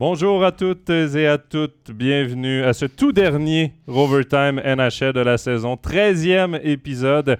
Bonjour à toutes et à toutes, bienvenue à ce tout dernier Rovertime NHL de la saison, 13e épisode.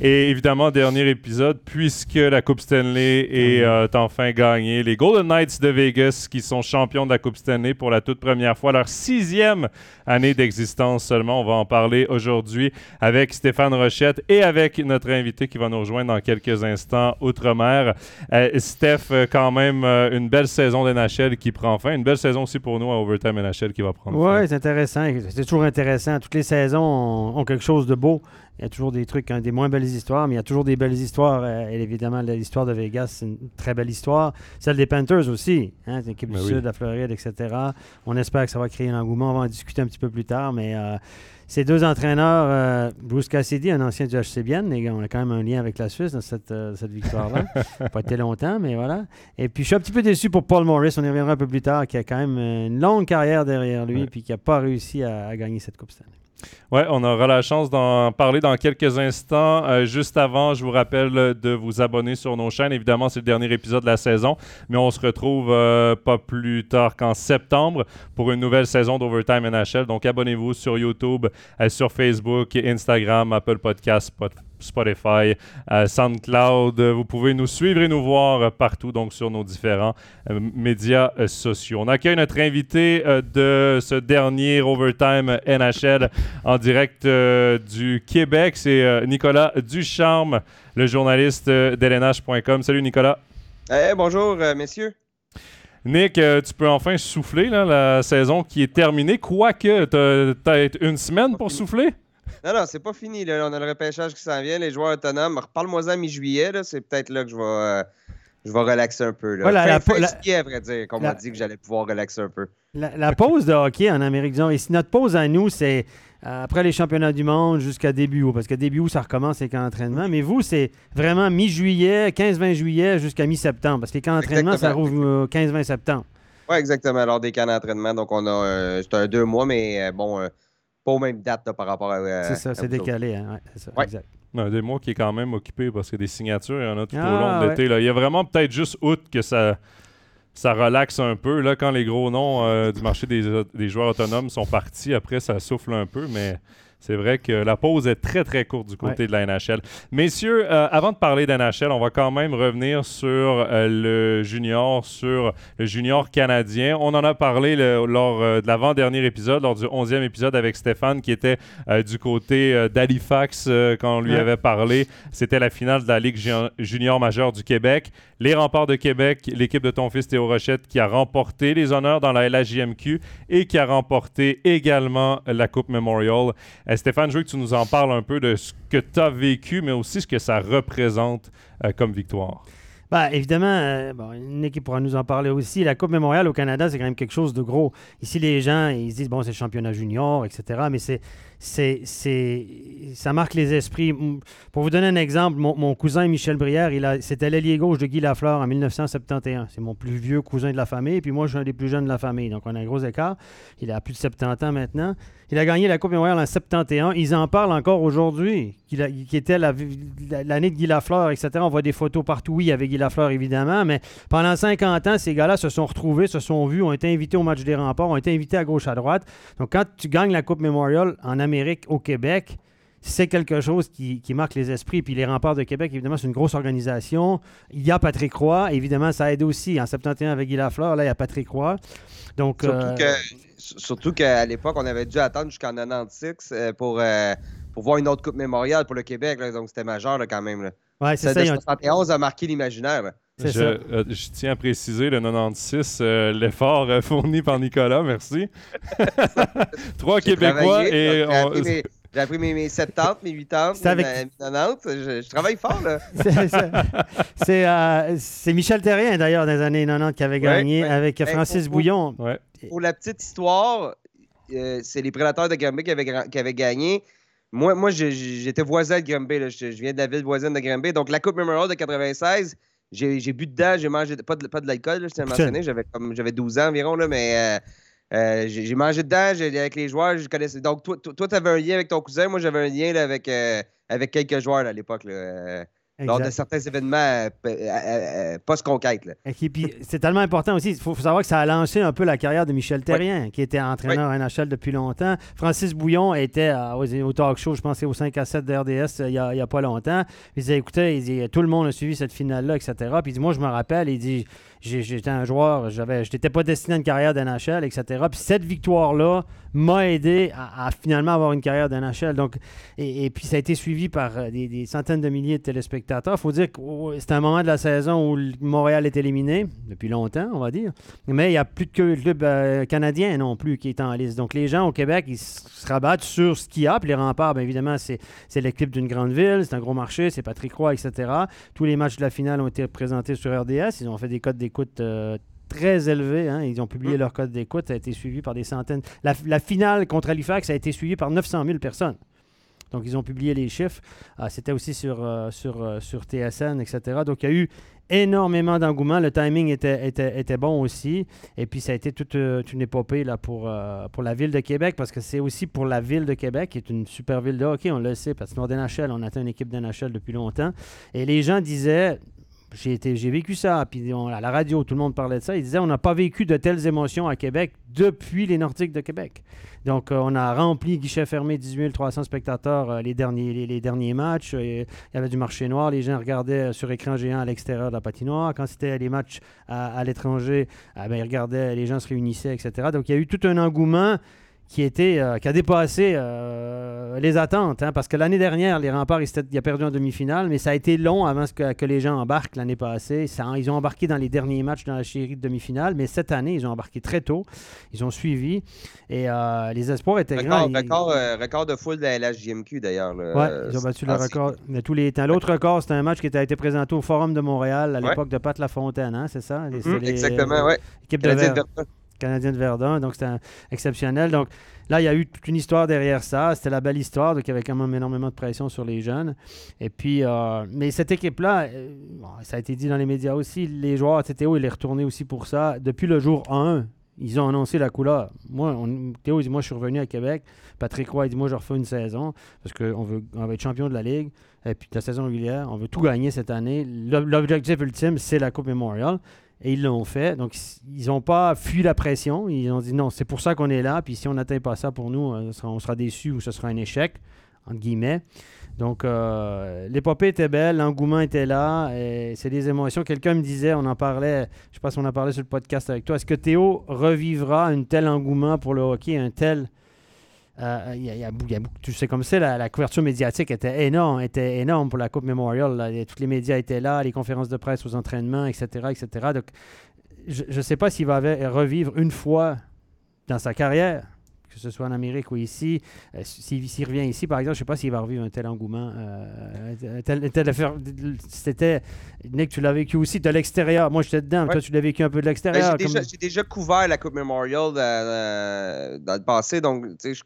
Et évidemment, dernier épisode, puisque la Coupe Stanley est Mhm. euh, enfin gagnée. Les Golden Knights de Vegas, qui sont champions de la Coupe Stanley pour la toute première fois, leur sixième année d'existence seulement. On va en parler aujourd'hui avec Stéphane Rochette et avec notre invité qui va nous rejoindre dans quelques instants, Outre-mer. Euh, Steph, euh, quand même, euh, une belle saison d'NHL qui prend fin. Une belle saison aussi pour nous à Overtime NHL qui va prendre fin. Oui, c'est intéressant. C'est toujours intéressant. Toutes les saisons ont, ont quelque chose de beau. Il y a toujours des trucs, hein, des moins belles histoires, mais il y a toujours des belles histoires. Euh, et évidemment, l'histoire de Vegas, c'est une très belle histoire. Celle des Panthers aussi, hein, l'équipe Ben du oui. Sud, la Floride, etc. On espère que ça va créer un engouement. On va en discuter un petit peu plus tard, mais euh, ces deux entraîneurs, euh, Bruce Cassidy, un ancien du les gars, on a quand même un lien avec la Suisse dans cette, euh, cette victoire-là. pas été longtemps, mais voilà. Et puis, je suis un petit peu déçu pour Paul Morris, on y reviendra un peu plus tard, qui a quand même une longue carrière derrière lui, Ouais. puis qui n'a pas réussi à, à gagner cette Coupe Stanley. Ouais, on aura la chance d'en parler dans quelques instants. Euh, juste avant, je vous rappelle de vous abonner sur nos chaînes. Évidemment, c'est le dernier épisode de la saison, mais on se retrouve euh, pas plus tard qu'en septembre pour une nouvelle saison d'Overtime NHL. Donc, abonnez-vous sur YouTube, euh, sur Facebook, Instagram, Apple Podcasts, Spotify, euh, SoundCloud. Vous pouvez nous suivre et nous voir partout, donc sur nos différents euh, médias euh, sociaux. On accueille notre invité de ce dernier Overtime NHL en direct du Québec. C'est Nicolas Ducharme, le journaliste d'LNH.com. Salut Nicolas. Eh, bonjour, messieurs. Nick, tu peux enfin souffler là, la saison qui est terminée, quoique tu as peut-être une semaine pour souffler? Non, non, c'est pas fini. Là. On a le repêchage qui s'en vient, les joueurs autonomes. Reparle-moi-en mi-juillet. C'est peut-être là que je vais, euh, je vais relaxer un peu. Là. Voilà, fin, la- fin la- à vrai dire, qu'on m'a dit que j'allais pouvoir relaxer un peu. La, pause de hockey en Amérique du Nord, ici, notre pause à nous, c'est euh, après les championnats du monde jusqu'à début août, parce que début août, ça recommence les camps d'entraînement. Mais vous, c'est vraiment mi-juillet, 15-20 juillet jusqu'à mi-septembre, parce que les camps d'entraînement, ça rouvre euh, 15-20 septembre. Oui, exactement. Lors des camps d'entraînement. Donc, on a. euh, c'est un deux mois, mais euh, bon, euh, pas aux mêmes dates là, par rapport à. euh, c'est ça, c'est décalé. hein, ouais, c'est ça, Ouais. exact. Non, des mois qui est quand même occupé parce que des signatures, il y en a tout au Ah, long de ouais. l'été. là. Il y a vraiment peut-être juste août que ça, ça relaxe un peu. Là, quand les gros noms euh, du marché des, des joueurs autonomes sont partis, après, ça souffle un peu, mais c'est vrai que la pause est très, très courte du côté de la NHL. Messieurs, euh, avant de parler d'NHL, on va quand même revenir sur euh, le junior, sur le junior canadien. On en a parlé le- lors euh, de l'avant-dernier épisode, lors du 11e épisode avec Stéphane, qui était du côté d'Halifax quand on lui Ouais. avait parlé. C'était la finale de la Ligue ju- junior majeure du Québec. Les remparts de Québec, l'équipe de ton fils Théo Rochette qui a remporté les honneurs dans la LHJMQ et qui a remporté également la Coupe Memorial. Stéphane, je veux que tu nous en parles un peu de ce que tu as vécu, mais aussi ce que ça représente euh, comme victoire. Ben, évidemment, euh, équipe pourra nous en parler aussi. La Coupe Mémorial au Canada, c'est quand même quelque chose de gros. Ici, les gens, ils se disent, bon, c'est le championnat junior, etc. Mais c'est, c'est, c'est, ça marque les esprits. Pour vous donner un exemple, mon, cousin Michel Brière, il a, c'était l'ailier gauche de Guy Lafleur en 1971. C'est mon plus vieux cousin de la famille, puis moi, je suis un des plus jeunes de la famille. Donc, on a un gros écart. Il a plus de 70 ans maintenant. Il a gagné la Coupe Mémorial en 71. Ils en parlent encore aujourd'hui, qui était la- l'année de Guy Lafleur, etc. On voit des photos partout, oui, avec Guy Lafleur, évidemment, mais pendant 50 ans, ces gars-là se sont retrouvés, se sont vus, ont été invités au match des remparts, ont été invités à gauche, à droite. Donc, quand tu gagnes la Coupe Memorial en Amérique, au Québec, c'est quelque chose qui, qui marque les esprits. Puis les remparts de Québec, évidemment, c'est une grosse organisation. Il y a Patrick Roy, évidemment, ça aide aussi. En 71 avec Guy Lafleur, là, il y a Patrick Roy. Donc, Surtout euh, qu'à l'époque, on avait dû attendre jusqu'en 96 euh, pour, euh, pour voir une autre Coupe mémoriale pour le Québec. là. donc, c'était majeur là, quand même. Là. ouais, c'est ça. de ils ont- 71 a marqué l'imaginaire. Là. C'est je, ça. euh, je tiens à préciser le 96, euh, l'effort euh, fourni par Nicolas, merci. Trois J'ai Québécois et J'ai on- appris, mes, j'ai appris mes, mes 70, mes 80, C'était avec- mes 90. Je, je travaille fort. là. C'est- c'est- C'est euh, c'est Michel Terrien, d'ailleurs, les années 90, qui avait gagné ouais. avec Ben, Francis Bouillon. Ouais. Pour la petite histoire, euh, c'est les prédateurs de Granby qui avaient, qui avaient gagné. Moi, moi j'étais voisin de Granby. là. Je, je viens de la ville voisine de Granby. Donc, la Coupe Memorial de 96, j'ai j'ai bu dedans. J'ai mangé pas de, pas de l'alcool, je tiens à mentionner. J'avais comme- j'avais 12 ans environ, là, mais euh, euh, j'ai mangé dedans j'ai- avec les joueurs. Je connaissais. Donc, toi, tu avais un lien avec ton cousin. Moi, j'avais un lien là, avec, euh, avec quelques joueurs là, à l'époque. Lors de certains événements euh, euh, euh, post-conquête. c'est tellement important aussi. Il faut, faut savoir que ça a lancé un peu la carrière de Michel Terrien, qui était entraîneur NHL depuis longtemps. Francis Bouillon était à- au, talk show, je c'est au 5 à 7 de RDS il n'y a, a pas longtemps. Il disait écoutez, il dit, tout le monde a suivi cette finale-là, etc. Puis il dit moi, je me rappelle, il dit j'étais un joueur, j'avais, je n'étais pas destiné à une carrière d'NHL, etc. Puis cette victoire-là m'a aidé à, finalement avoir une carrière d'NHL. Donc, et, puis ça a été suivi par euh, des, des centaines de milliers de téléspectateurs. Il faut dire que oh, c'était un moment de la saison où le- Montréal est éliminé, depuis longtemps, on va dire. Mais il n'y a plus que- club euh, canadien non plus qui est en liste. Donc les gens au Québec, ils se rabattent sur ce qu'il y a. Puis les remparts, bien évidemment, c'est c'est l'équipe d'une grande ville, c'est un gros marché, c'est Patrick Roy, etc. Tous les matchs de la finale ont été présentés sur RDS. Ils ont fait des codes d'écoute euh, très élevés. hein. Ils ont publié Mm. leur code d'écoute. Ça a été suivi par des centaines. La, la finale contre Halifax a été suivie par 900 000 personnes. Donc, ils ont publié les chiffres. Ah, C'était aussi sur, euh, sur, euh, sur TSN, etc. Donc, il y a eu énormément d'engouement. Le timing était, était, était bon aussi. Et puis, ça a été toute, toute une épopée là, pour, euh, pour la ville de Québec, parce que c'est aussi pour la ville de Québec, qui est une super ville de hockey, on le sait, parce que nous, d'NHL, on atteint une équipe d'NHL depuis longtemps. Et les gens disaient, j'ai vécu ça, puis à la radio, tout le monde parlait de ça. Ils disaient, on n'a pas vécu de telles émotions à Québec depuis les Nordiques de Québec. Donc, euh, on a rempli guichet fermé 18 300 spectateurs euh, les, derniers, les, derniers matchs. Il y avait du marché noir. Les gens regardaient sur écran géant à l'extérieur de la patinoire. Quand c'était les matchs à, à l'étranger, ah ben, ils regardaient, les gens se réunissaient, etc. Donc, il y a eu tout un engouement qui, était, euh, qui a dépassé euh, les attentes. hein, parce que l'année dernière, les remparts, ils, ils ont perdu en demi-finale, mais ça a été long avant que, que les gens embarquent l'année passée. Ça- ils ont embarqué dans les derniers matchs dans la série de demi-finale, mais cette année, ils ont embarqué très tôt. Ils ont suivi. Et euh, les espoirs étaient Record, grands. Ils- record, euh, record de foule de la LHJMQ d'ailleurs. Ouais, ils ont battu ah, le c'est- record de tous les temps. L'autre record, c'était un match qui a été présenté au Forum de Montréal à Ouais. l'époque de Pat Lafontaine, hein, c'est ça? Mhm, les, exactement, de Canadien de Ver- Verdun. Donc c'était exceptionnel. Donc là, il y a eu toute une histoire derrière ça. C'était la belle histoire, donc il y avait quand même énormément de pression sur les jeunes. Et puis, euh, mais cette équipe-là, euh, ça a été dit dans les médias aussi, les joueurs, Théo, il est retourné aussi pour ça. Depuis le jour 1, ils ont annoncé la couleur. Moi, Théo, il dit, moi, je suis revenu à Québec. Patrick Roy, il dit, moi, je refais une saison parce qu'on veut, va être champion de la Ligue. Et puis, la saison régulière, on veut tout gagner cette année. L'ob- L'objectif ultime, c'est la Coupe Memorial. Et ils l'ont fait. Donc, ils n'ont pas fui la pression. Ils ont dit non, c'est pour ça qu'on est là. Puis si on n'atteint pas ça pour nous, euh, ça sera- on sera déçus ou ce sera un échec, entre guillemets. Donc, euh, l'épopée était belle, l'engouement était là. et C'est des émotions. Quelqu'un me disait, on en parlait, je sais pas si on en parlait sur le podcast avec toi, est-ce que Théo revivra un tel engouement pour le hockey, un tel. Euh, tu sais comme c'est, la, couverture médiatique était énorme, était énorme pour la Coupe Memorial. tous les médias étaient là, les conférences de presse aux entraînements, etc. etc. Donc, je ne sais pas s'il va revivre une fois dans sa carrière, que ce soit en Amérique ou ici. Euh, s'il, s'il revient ici, par exemple, je ne sais pas s'il va revivre un tel engouement. euh, tel- tel affaire- c'était. Nick, tu l'as vécu aussi de l'extérieur. Moi, j'étais dedans. mais Toi, Ouais. tu l'as vécu un peu de Ben, l'extérieur. j'ai, déjà, comme- j'ai déjà couvert la Coupe Memorial dans, euh, dans le passé, donc, je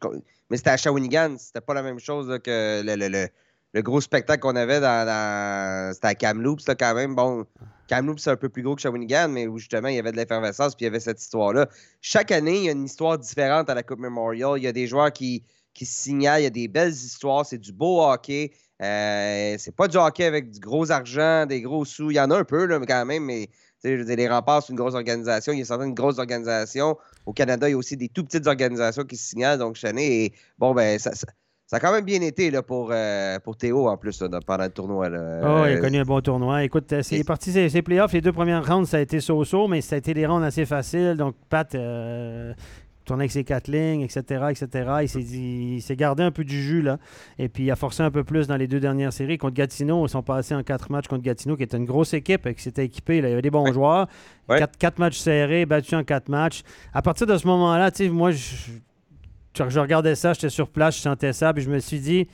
mais c'était à Shawinigan, c'était pas la même chose là, que le, le- le- le gros spectacle qu'on avait dans, c'était à Kamloops, là, quand même. Bon, Kamloops, c'est un peu plus gros que Shawinigan, mais où justement, il y avait de l'effervescence, puis il y avait cette histoire-là. Chaque année, il y a une histoire différente à la Coupe Memorial. Il y a des joueurs qui, qui se signalent, il y a des belles histoires, c'est du beau hockey. Euh, c'est pas du hockey avec du gros argent, des gros sous. Il y en a un peu, là, quand même, mais je les remparts, c'est une grosse organisation. Il y a certaines grosses organisations. Au Canada, il y a aussi des tout petites organisations qui se signalent donc chaque année. Bon, ben, ça, ça a quand même bien été là, pour, euh, pour Théo en plus là, pendant le tournoi. Là. Oh, il a Euh, connu un bon tournoi. Écoute, euh, c'est parti ses playoffs. Les deux premières rounds, ça a été so-so, mais ça a été des rounds assez faciles. Donc, Pat euh, tournait avec ses quatre lignes, etc., etc. Il s'est, dit- il s'est gardé un peu du jus, là. Et puis, il a forcé un peu plus dans les deux dernières séries. Contre Gatineau, ils sont passés en quatre matchs contre Gatineau, qui était une grosse équipe, et qui s'était équipée. là. Il y avait des bons Ouais. joueurs. Ouais. Quatre, quatre matchs serrés, battus en quatre matchs. À partir de ce moment-là, moi, je, je- regardais ça, j'étais sur place, je sentais ça, puis je me suis dit...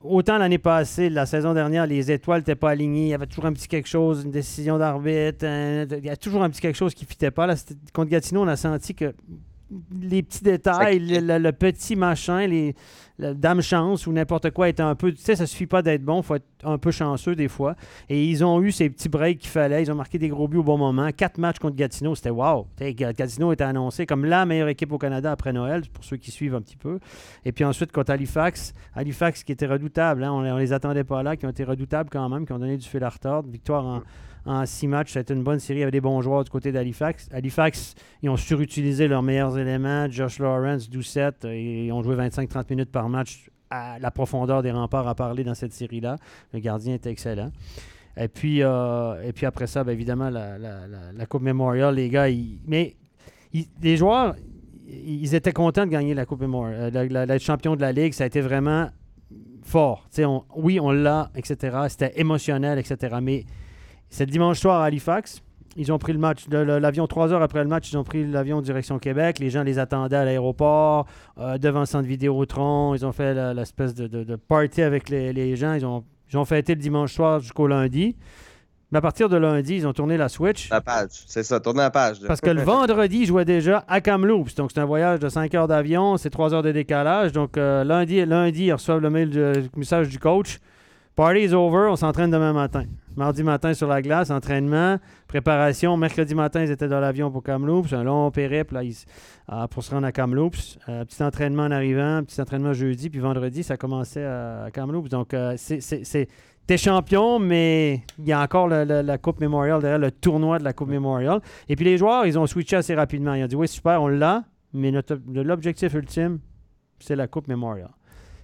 Autant l'année passée, la saison dernière, les étoiles n'étaient pas alignées. Il y avait toujours un petit quelque chose, une décision d'arbitre. Il y a toujours un petit quelque chose qui ne fitait pas. Là, contre Gatineau, on a senti que les petits détails, le, le, petit machin, les, la dame chance ou n'importe quoi est un peu. Tu sais, ça suffit pas d'être bon, il faut être un peu chanceux des fois. Et ils ont eu ces petits breaks qu'il fallait. Ils ont marqué des gros buts au bon moment. Quatre matchs contre Gatineau, c'était wow. Gatineau était annoncé comme la meilleure équipe au Canada après Noël, pour ceux qui suivent un petit peu. Et puis ensuite, contre Halifax, Halifax qui était redoutable, hein, on, ne les attendait pas là, qui ont été redoutables quand même, qui ont donné du fil à retordre. Victoire en en six matchs. C'était une bonne série. Il y avait des bons joueurs du côté d'Halifax. Halifax, ils ont surutilisé leurs meilleurs éléments. Josh Lawrence, Doucette, ils ont joué 25-30 minutes par match à la profondeur des remparts à parler dans cette série-là. Le gardien était excellent. Et puis, euh, et après ça, bien évidemment, la, Coupe Memorial, les gars, mais les joueurs, ils étaient contents de gagner la Coupe Memorial. Euh, la, champion de la Ligue, ça a été vraiment fort. oui, on l'a, etc. C'était émotionnel, etc. Mais c'est dimanche soir à Halifax. Ils ont pris le match, l'avion trois heures après le match, ils ont pris l'avion direction Québec. Les gens les attendaient à l'aéroport, euh, devant le centre Vidéotron. Ils ont fait l'espèce de, de, party avec les, gens. Ils ont, ils ont fêté le dimanche soir jusqu'au lundi. Mais à partir de lundi, ils ont tourné la Switch. La page, c'est ça, tourner la page. Parce que le vendredi, ils jouaient déjà à Kamloops. Donc, c'est un voyage de 5 heures d'avion, c'est 3 heures de décalage. Donc, euh, lundi, lundi, ils reçoivent le, mail, le message du coach. Party is over, on s'entraîne demain matin. Mardi matin sur la glace, entraînement, préparation. Mercredi matin, ils étaient dans l'avion pour Kamloops. Un long périple là, ah, pour se rendre à Kamloops. Euh, petit entraînement en arrivant, petit entraînement jeudi, puis vendredi, ça commençait à, Kamloops. Donc, euh, c'est. T'es champion, mais il y a encore la Coupe Memorial derrière, le tournoi de la Coupe Memorial. Et puis les joueurs, ils ont switché assez rapidement. Ils ont dit Oui, super, on l'a, mais l'objectif ultime, c'est la Coupe Memorial.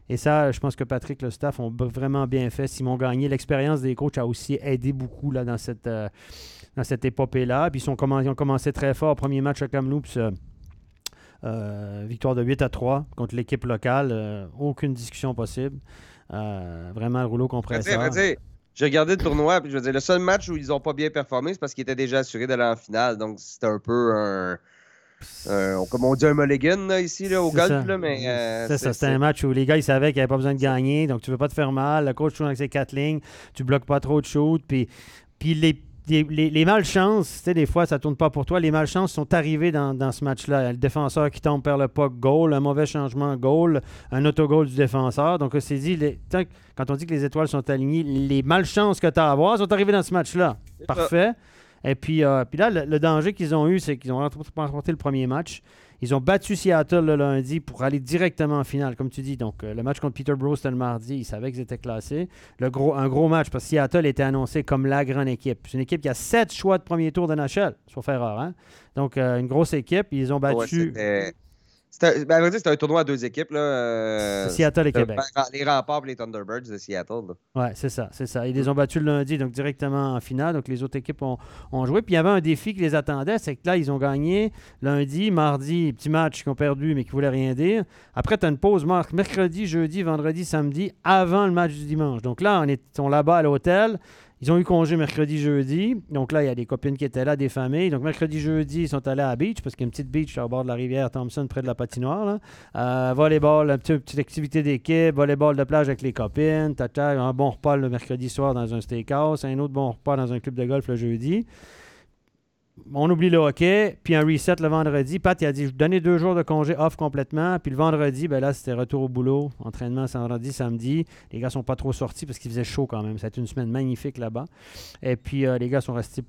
Et ça, je pense que Patrick, le staff ont vraiment bien fait. Simon Gagné, l'expérience des coachs a aussi aidé beaucoup là, dans cette, euh, dans cette épopée-là. Puis ils, sont ils, ont commencé très fort. Premier match à Kamloops, euh, euh, victoire de 8 à 3 contre l'équipe locale. aucune discussion possible. vraiment le rouleau compresseur. J'ai regardé le tournoi, puis je veux dire, le seul match où ils n'ont pas bien performé, c'est parce qu'ils étaient déjà assurés d'aller en finale. Donc, c'était un peu un euh, comme on dit un mulligan ici là, au golf, là, mais. Euh, c'est ça, c'était un match où les gars ils savaient qu'ils n'avaient pas besoin de gagner, donc tu ne veux pas te faire mal. Le coach joue avec ses quatre lignes, tu bloques pas trop de shoot, puis, puis les, les, les, malchances, tu sais, des fois ça tourne pas pour toi. Les malchances sont arrivées dans, dans ce match-là. Le défenseur qui tombe perd le puck, goal, un mauvais changement, goal, un autogol du défenseur. Donc, c'est dit, les, quand on dit que les étoiles sont alignées, les malchances que tu as à avoir sont arrivées dans ce match-là. Parfait. Et puis, euh, puis là, le, danger qu'ils ont eu, c'est qu'ils ont remporté le premier match. Ils ont battu Seattle le lundi pour aller directement en finale, comme tu dis. Donc, euh, le match contre Peterborough, c'était le mardi. Ils savaient qu'ils étaient classés. Le gros, un gros match parce que Seattle était annoncé comme la grande équipe. C'est une équipe qui a sept choix de premier tour de NHL, sauf erreur. Hein? Donc, euh, une grosse équipe. Ils ont battu. C'est ben, un, tournoi à deux équipes. Là, euh, Seattle et Québec. Les remparts et les Thunderbirds de Seattle. Oui, c'est ça, c'est ça. Ils les ont battus le lundi, donc directement en finale. Donc les autres équipes ont, joué. Puis il y avait un défi qui les attendait, c'est que là, ils ont gagné lundi, mardi, petit match qu'ils ont perdu, mais qui ne voulaient rien dire. Après, tu as une pause mercredi, jeudi, vendredi, samedi, avant le match du dimanche. Donc là, on est on là-bas à l'hôtel. Ils ont eu congé mercredi, jeudi. Donc là, il y a des copines qui étaient là, des familles. Donc mercredi, jeudi, ils sont allés à la beach parce qu'il y a une petite beach au bord de la rivière Thompson, près de la patinoire. Là. Euh, volleyball, une petite, activité d'équipe, volleyball de plage avec les copines, tata, un bon repas le mercredi soir dans un steakhouse, un autre bon repas dans un club de golf le jeudi on oublie le hockey, puis un reset le vendredi. Pat, il a dit, je donnais deux jours de congé off complètement. Puis le vendredi, ben là, c'était retour au boulot. Entraînement vendredi, samedi. Les gars sont pas trop sortis parce qu'il faisait chaud quand même. C'était une semaine magnifique là-bas. Et puis euh, les gars sont restés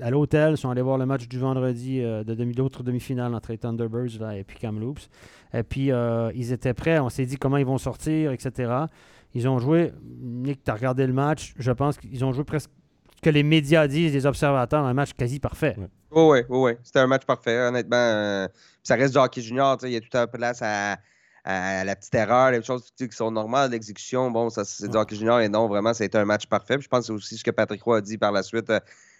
à, l'hôtel, sont allés voir le match du vendredi euh, de demi, d'autres demi-finales entre les Thunderbirds et puis Kamloops. Et puis euh, ils étaient prêts. On s'est dit comment ils vont sortir, etc. Ils ont joué. Nick, tu as regardé le match. Je pense qu'ils ont joué presque que les médias disent, les observateurs, un match quasi parfait. Oui, oui, oui. C'était un match parfait, honnêtement. Euh, ça reste du hockey junior, il y a tout un place à, à, la petite erreur, les choses qui sont normales l'exécution. Bon, ça c'est du hockey junior et non, vraiment, ça a été un match parfait. je pense que c'est aussi ce que Patrick Roy a dit par la suite euh,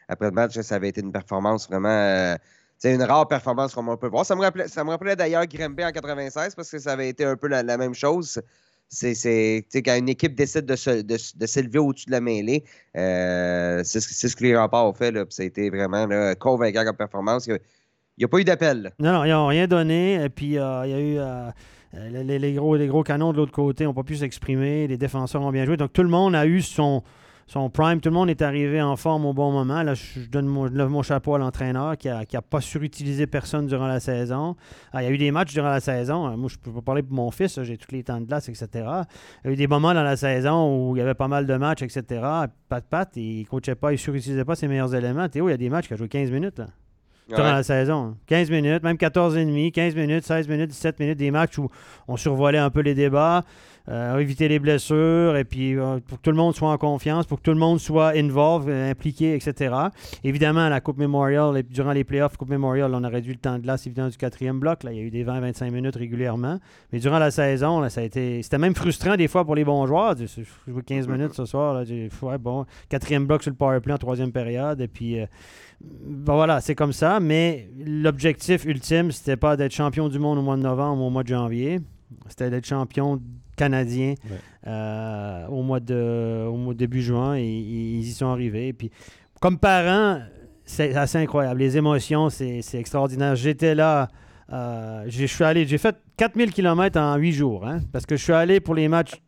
après le match, ça avait été une performance vraiment. c'est euh, une rare performance comme on peut voir. Ça me rappelait, ça me rappelait d'ailleurs Grimby en 96 parce que ça avait été un peu la même chose c'est quand une équipe décide de, s'élever au-dessus de la mêlée, euh, c'est ce, que les remparts ont fait. Là, ça a été vraiment convaincant comme performance. Il n'y a, pas eu d'appel. Non, non, ils n'ont rien donné. Et puis, euh, il y a eu. Euh, les, gros, les gros canons de l'autre côté n'ont pas pu s'exprimer. Les défenseurs ont bien joué. Donc, tout le monde a eu son, son prime. Tout le monde est arrivé en forme au bon moment. Là, je donne mon, lève mon chapeau à l'entraîneur qui n'a a pas surutilisé personne durant la saison. Ah, il y a eu des matchs durant la saison. Moi, je peux pas parler pour mon fils. J'ai tous les temps de glace, etc. Il y a eu des moments dans la saison où il y avait pas mal de matchs, etc. Pat, pat, il ne coachait pas, il surutilisait pas ses meilleurs éléments. Théo, il y a des matchs qui a joué 15 minutes. Là durant la saison. 15 minutes, même 14 et demi, 15 minutes, 16 minutes, 17 minutes, des matchs où on survolait un peu les débats, euh, éviter les blessures, et puis euh, pour que tout le monde soit en confiance, pour que tout le monde soit involved, euh, impliqué, etc. Évidemment, la Coupe Memorial, durant les playoffs Coupe Memorial, on a réduit le temps de glace, évidemment, du quatrième bloc. Là, il y a eu des 20-25 minutes régulièrement. Mais durant la saison, là, ça a été... c'était même frustrant des fois pour les bons joueurs. Je joue 15 minutes ce soir. Là, bon, quatrième bloc sur le power play en troisième période, et puis... Bon, voilà, c'est comme ça, mais l'objectif ultime, c'était pas d'être champion du monde au mois de novembre ou au mois de janvier. C'était d'être champion canadien euh, au, mois de, au mois début juin et, ils y sont arrivés. Puis, comme parent, c'est assez incroyable. Les émotions, c'est extraordinaire. J'étais là. Euh, je suis allé, j'ai fait 4000 km en 8 jours, hein, parce que je suis allé pour les matchs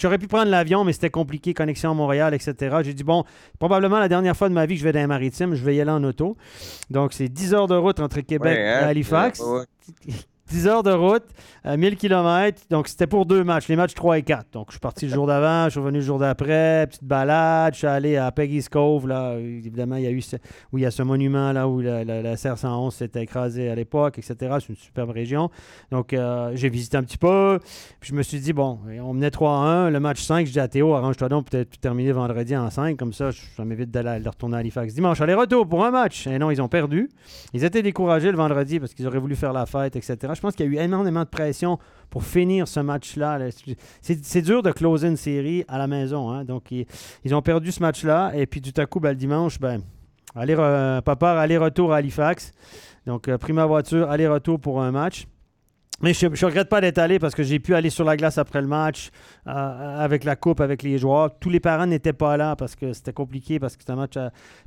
j'aurais pu prendre l'avion, mais c'était compliqué, connexion à Montréal, etc. J'ai dit, bon, probablement la dernière fois de ma vie que je vais dans les maritimes, je vais y aller en auto. Donc, c'est 10 heures de route entre Québec et hein? Halifax. 10 heures de route, 1000 km. Donc, c'était pour deux matchs, les matchs 3 et 4. Donc, je suis parti le jour d'avant, je suis revenu le jour d'après, petite balade. Je suis allé à Peggy's Cove. Là, évidemment, il y a eu ce, où il y a ce monument là où la, la, CR111 s'était écrasée à l'époque, etc. C'est une superbe région. Donc, euh, j'ai visité un petit peu. Puis, je me suis dit, bon, on menait 3-1. Le match 5, je dis à Théo, arrange-toi donc peut-être terminer vendredi en 5. Comme ça, ça m'évite d'aller retourner à Halifax dimanche. Aller-retour pour un match. Et non, ils ont perdu. Ils étaient découragés le vendredi parce qu'ils auraient voulu faire la fête, etc je pense qu'il y a eu énormément de pression pour finir ce match-là. C'est dur de closer une série à la maison. Hein. Donc, ils, ont perdu ce match-là. Et puis, tout à coup, ben, le dimanche, ben, aller, papa, aller-retour à Halifax. Donc, euh, pris ma voiture, aller-retour pour un match. Mais je ne regrette pas d'être allé parce que j'ai pu aller sur la glace après le match euh, avec la coupe, avec les joueurs. Tous les parents n'étaient pas là parce que c'était compliqué, parce que c'était un match.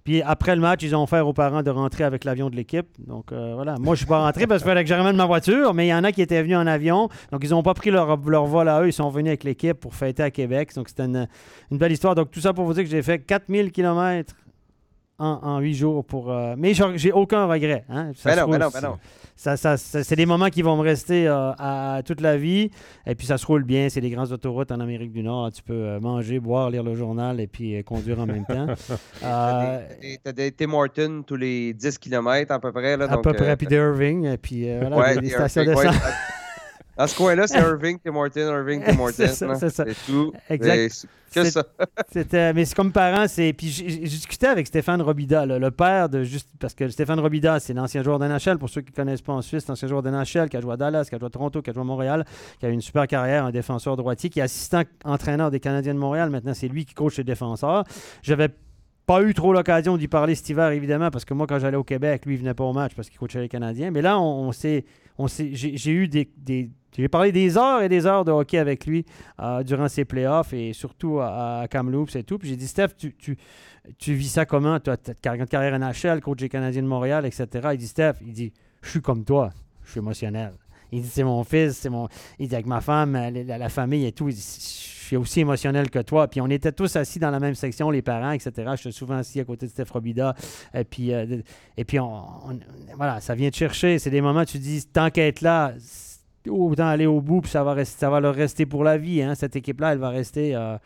Puis après le match, ils ont offert aux parents de rentrer avec l'avion de l'équipe. Donc euh, voilà. Moi, je suis pas rentré parce qu'il fallait que je ramène ma voiture, mais il y en a qui étaient venus en avion. Donc ils n'ont pas pris leur, leur, vol à eux. Ils sont venus avec l'équipe pour fêter à Québec. Donc c'était une, une, belle histoire. Donc tout ça pour vous dire que j'ai fait 4000 km en, huit jours pour. Euh, mais j'ai aucun regret. Hein. Ben non, ben non, ben non ça, ça, c'est des moments qui vont me rester euh, à, toute la vie. Et puis ça se roule bien. C'est des grandes autoroutes en Amérique du Nord. Tu peux euh, manger, boire, lire le journal et puis euh, conduire en même temps. tu as des Tim Hortons tous les 10 km à peu près. Là, à peu près. Puis d'Irving. Et puis voilà, des, stations de dans ce coin-là, c'est Irving, Tim Martin, Irving, Tim Martin. c'est ça. C'est tout. Exact. Que ça. mais c'est comme parent, c'est. Puis j'ai discuté avec Stéphane Robida, le père de juste. Parce que Stéphane Robida, c'est l'ancien joueur de NHL, pour ceux qui ne connaissent pas en Suisse, l'ancien joueur de NHL qui a joué à Dallas, qui a joué à Toronto, qui a joué à Montréal, qui a eu une super carrière, un défenseur droitier, qui est assistant entraîneur des Canadiens de Montréal. Maintenant, c'est lui qui coach les défenseurs. J'avais pas eu trop l'occasion d'y parler cet hiver, évidemment, parce que moi, quand j'allais au Québec, lui, il venait pas au match parce qu'il coachait les Canadiens. Mais là, on, s'est, on j'ai eu des, j'ai parlé des heures et des heures de hockey avec lui euh, durant ses playoffs et surtout à, Kamloops et tout. Puis j'ai dit, Steph, tu, vis ça comment? Tu as une carrière NHL, coach des Canadiens de Montréal, etc. Il dit, Steph, il dit, je suis comme toi, je suis émotionnel. Il dit, c'est mon fils, c'est mon. Il dit, avec ma femme, la, famille et tout, je suis aussi émotionnel que toi. Puis on était tous assis dans la même section, les parents, etc. Je suis souvent assis à côté de Steph Robida. Et puis, euh, et puis voilà, ça vient te chercher. C'est des moments où tu dis, tant qu'être là, autant aller au bout, puis ça va, rester, ça va leur rester pour la vie. Hein. Cette équipe-là, elle va rester, euh,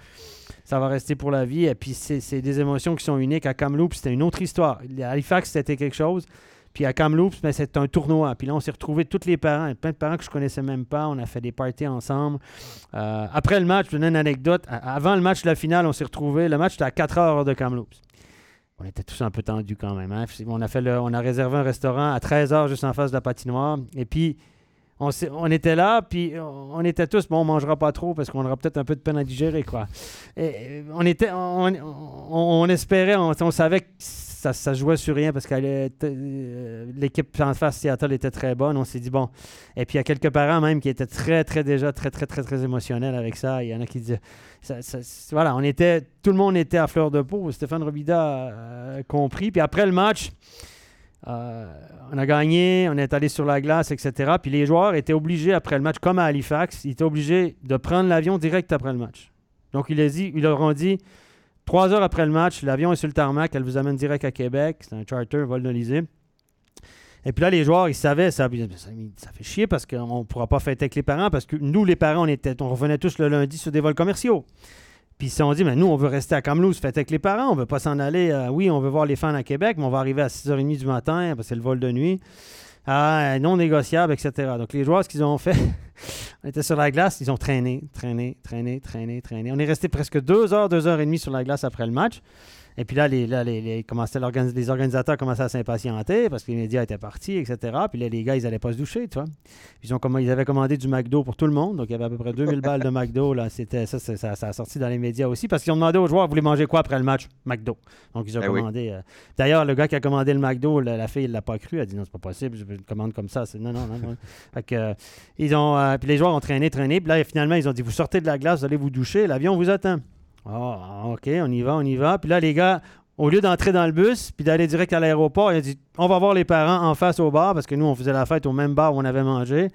ça va rester pour la vie. Et puis, c'est des émotions qui sont uniques. À Kamloops, c'était une autre histoire. Halifax, c'était quelque chose. Puis à Kamloops, ben, c'était un tournoi. Puis là, on s'est retrouvés tous les parents, plein de parents que je connaissais même pas. On a fait des parties ensemble. Euh, après le match, je donne une anecdote. Avant le match de la finale, on s'est retrouvés. Le match était à 4 heures de Kamloops. On était tous un peu tendus quand même. Hein. On, a fait on a réservé un restaurant à 13 heures juste en face de la patinoire. Et puis, on, était là, puis on était tous, bon, on mangera pas trop parce qu'on aura peut-être un peu de peine à digérer, quoi. Et on était, on, espérait, on, savait que ça, ça jouait sur rien parce que euh, l'équipe en face Seattle était très bonne. On s'est dit, bon. Et puis il y a quelques parents même qui étaient très, très, déjà très, très, très, très émotionnels avec ça. Il y en a qui disaient, voilà, on était, tout le monde était à fleur de peau. Stéphane Robida a compris. Puis après le match, euh, on a gagné, on est allé sur la glace, etc. Puis les joueurs étaient obligés, après le match, comme à Halifax, ils étaient obligés de prendre l'avion direct après le match. Donc, ils, dit, ils leur ont dit Trois heures après le match, l'avion est sur le tarmac, elle vous amène direct à Québec. C'est un charter, vol de l'Élysée. Et puis là, les joueurs, ils savaient, ça, ça, ça fait chier parce qu'on ne pourra pas fêter avec les parents parce que nous, les parents, on, était, on revenait tous le lundi sur des vols commerciaux. Puis ils se sont dit, mais nous, on veut rester à Kamloops, fêter avec les parents, on veut pas s'en aller. euh, oui, on veut voir les fans à Québec, mais on va arriver à 6h30 du matin parce que c'est le vol de nuit. Ah, non négociable, etc. Donc les joueurs, ce qu'ils ont fait, on était sur la glace, ils ont traîné, traîné, traîné, traîné, traîné. On est resté presque deux heures, deux heures et demie sur la glace après le match. Et puis là, les, là, les, les, commençaient l'organis- les organisateurs commençaient à s'impatienter parce que les médias étaient partis, etc. Puis là, les gars, ils n'allaient pas se doucher, tu vois. Ils, ont comm- ils avaient commandé du McDo pour tout le monde. Donc, il y avait à peu près 2000 balles de McDo. Là. C'était, ça, c'est- ça, ça a sorti dans les médias aussi parce qu'ils ont demandé aux joueurs, vous voulez manger quoi après le match? McDo. Donc, ils ont oui. commandé. euh, D'ailleurs, le gars qui a commandé le McDo, la, la fille, il l'a pas cru. Elle a dit non, c'est pas possible, je commande comme ça. Non, non, non. non. Fait que, euh, ils ont, euh, puis les joueurs ont traîné, traîné. Puis là, finalement, ils ont dit vous sortez de la glace, vous allez vous doucher, l'avion vous attend. Ah, OK, on y va, on y va. Puis là, les gars, au lieu d'entrer dans le bus puis d'aller direct à l'aéroport, ils ont dit on va voir les parents en face au bar parce que nous, on faisait la fête au même bar où on avait mangé.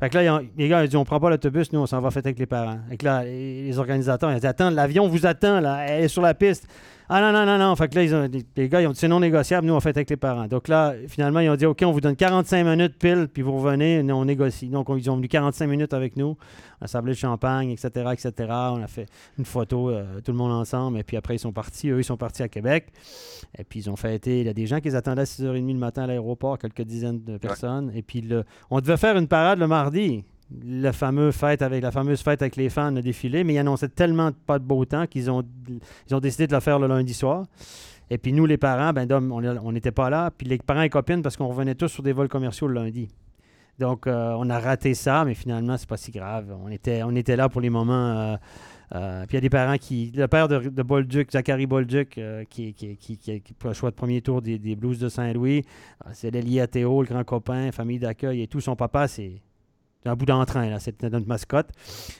Fait que là, les gars, ils ont dit on prend pas l'autobus, nous, on s'en va fêter avec les parents. Fait que là, les organisateurs, ils ont dit attends, l'avion vous attend, là, elle est sur la piste. Ah non, non, non, non. Fait que là, ils ont, les gars, ils ont dit c'est non négociable, nous, on fait avec les parents. Donc là, finalement, ils ont dit OK, on vous donne 45 minutes pile, puis vous revenez, nous, on négocie. Donc, on- ils ont venu 45 minutes avec nous, on a sablé le champagne, etc., etc. On a fait une photo, euh, tout le monde ensemble, et puis après, ils sont partis. Eux, ils sont partis à Québec. Et puis, ils ont fêté. Il y a des gens qui les attendaient à 6h30 le matin à l'aéroport, quelques dizaines de personnes. Et puis, le- on devait faire une parade le mardi. Fête avec, la fameuse fête avec les fans, le défilé, mais ils annonçaient tellement pas de beau temps qu'ils ont, ils ont décidé de le faire le lundi soir. Et puis nous, les parents, ben, on n'était pas là. Puis les parents et copines, parce qu'on revenait tous sur des vols commerciaux le lundi. Donc, euh, on a raté ça, mais finalement, c'est pas si grave. On était, là pour les moments. euh, euh, puis il y a des parents qui. Le père de, de Bolduc, Zachary Bolduc, qui, qui, qui, le choix de premier tour des, des Blues de Saint-Louis, c'est lié le grand copain, famille d'accueil et tout. Son papa, c'est. C'est un bout d'entrain, là. C'est notre mascotte.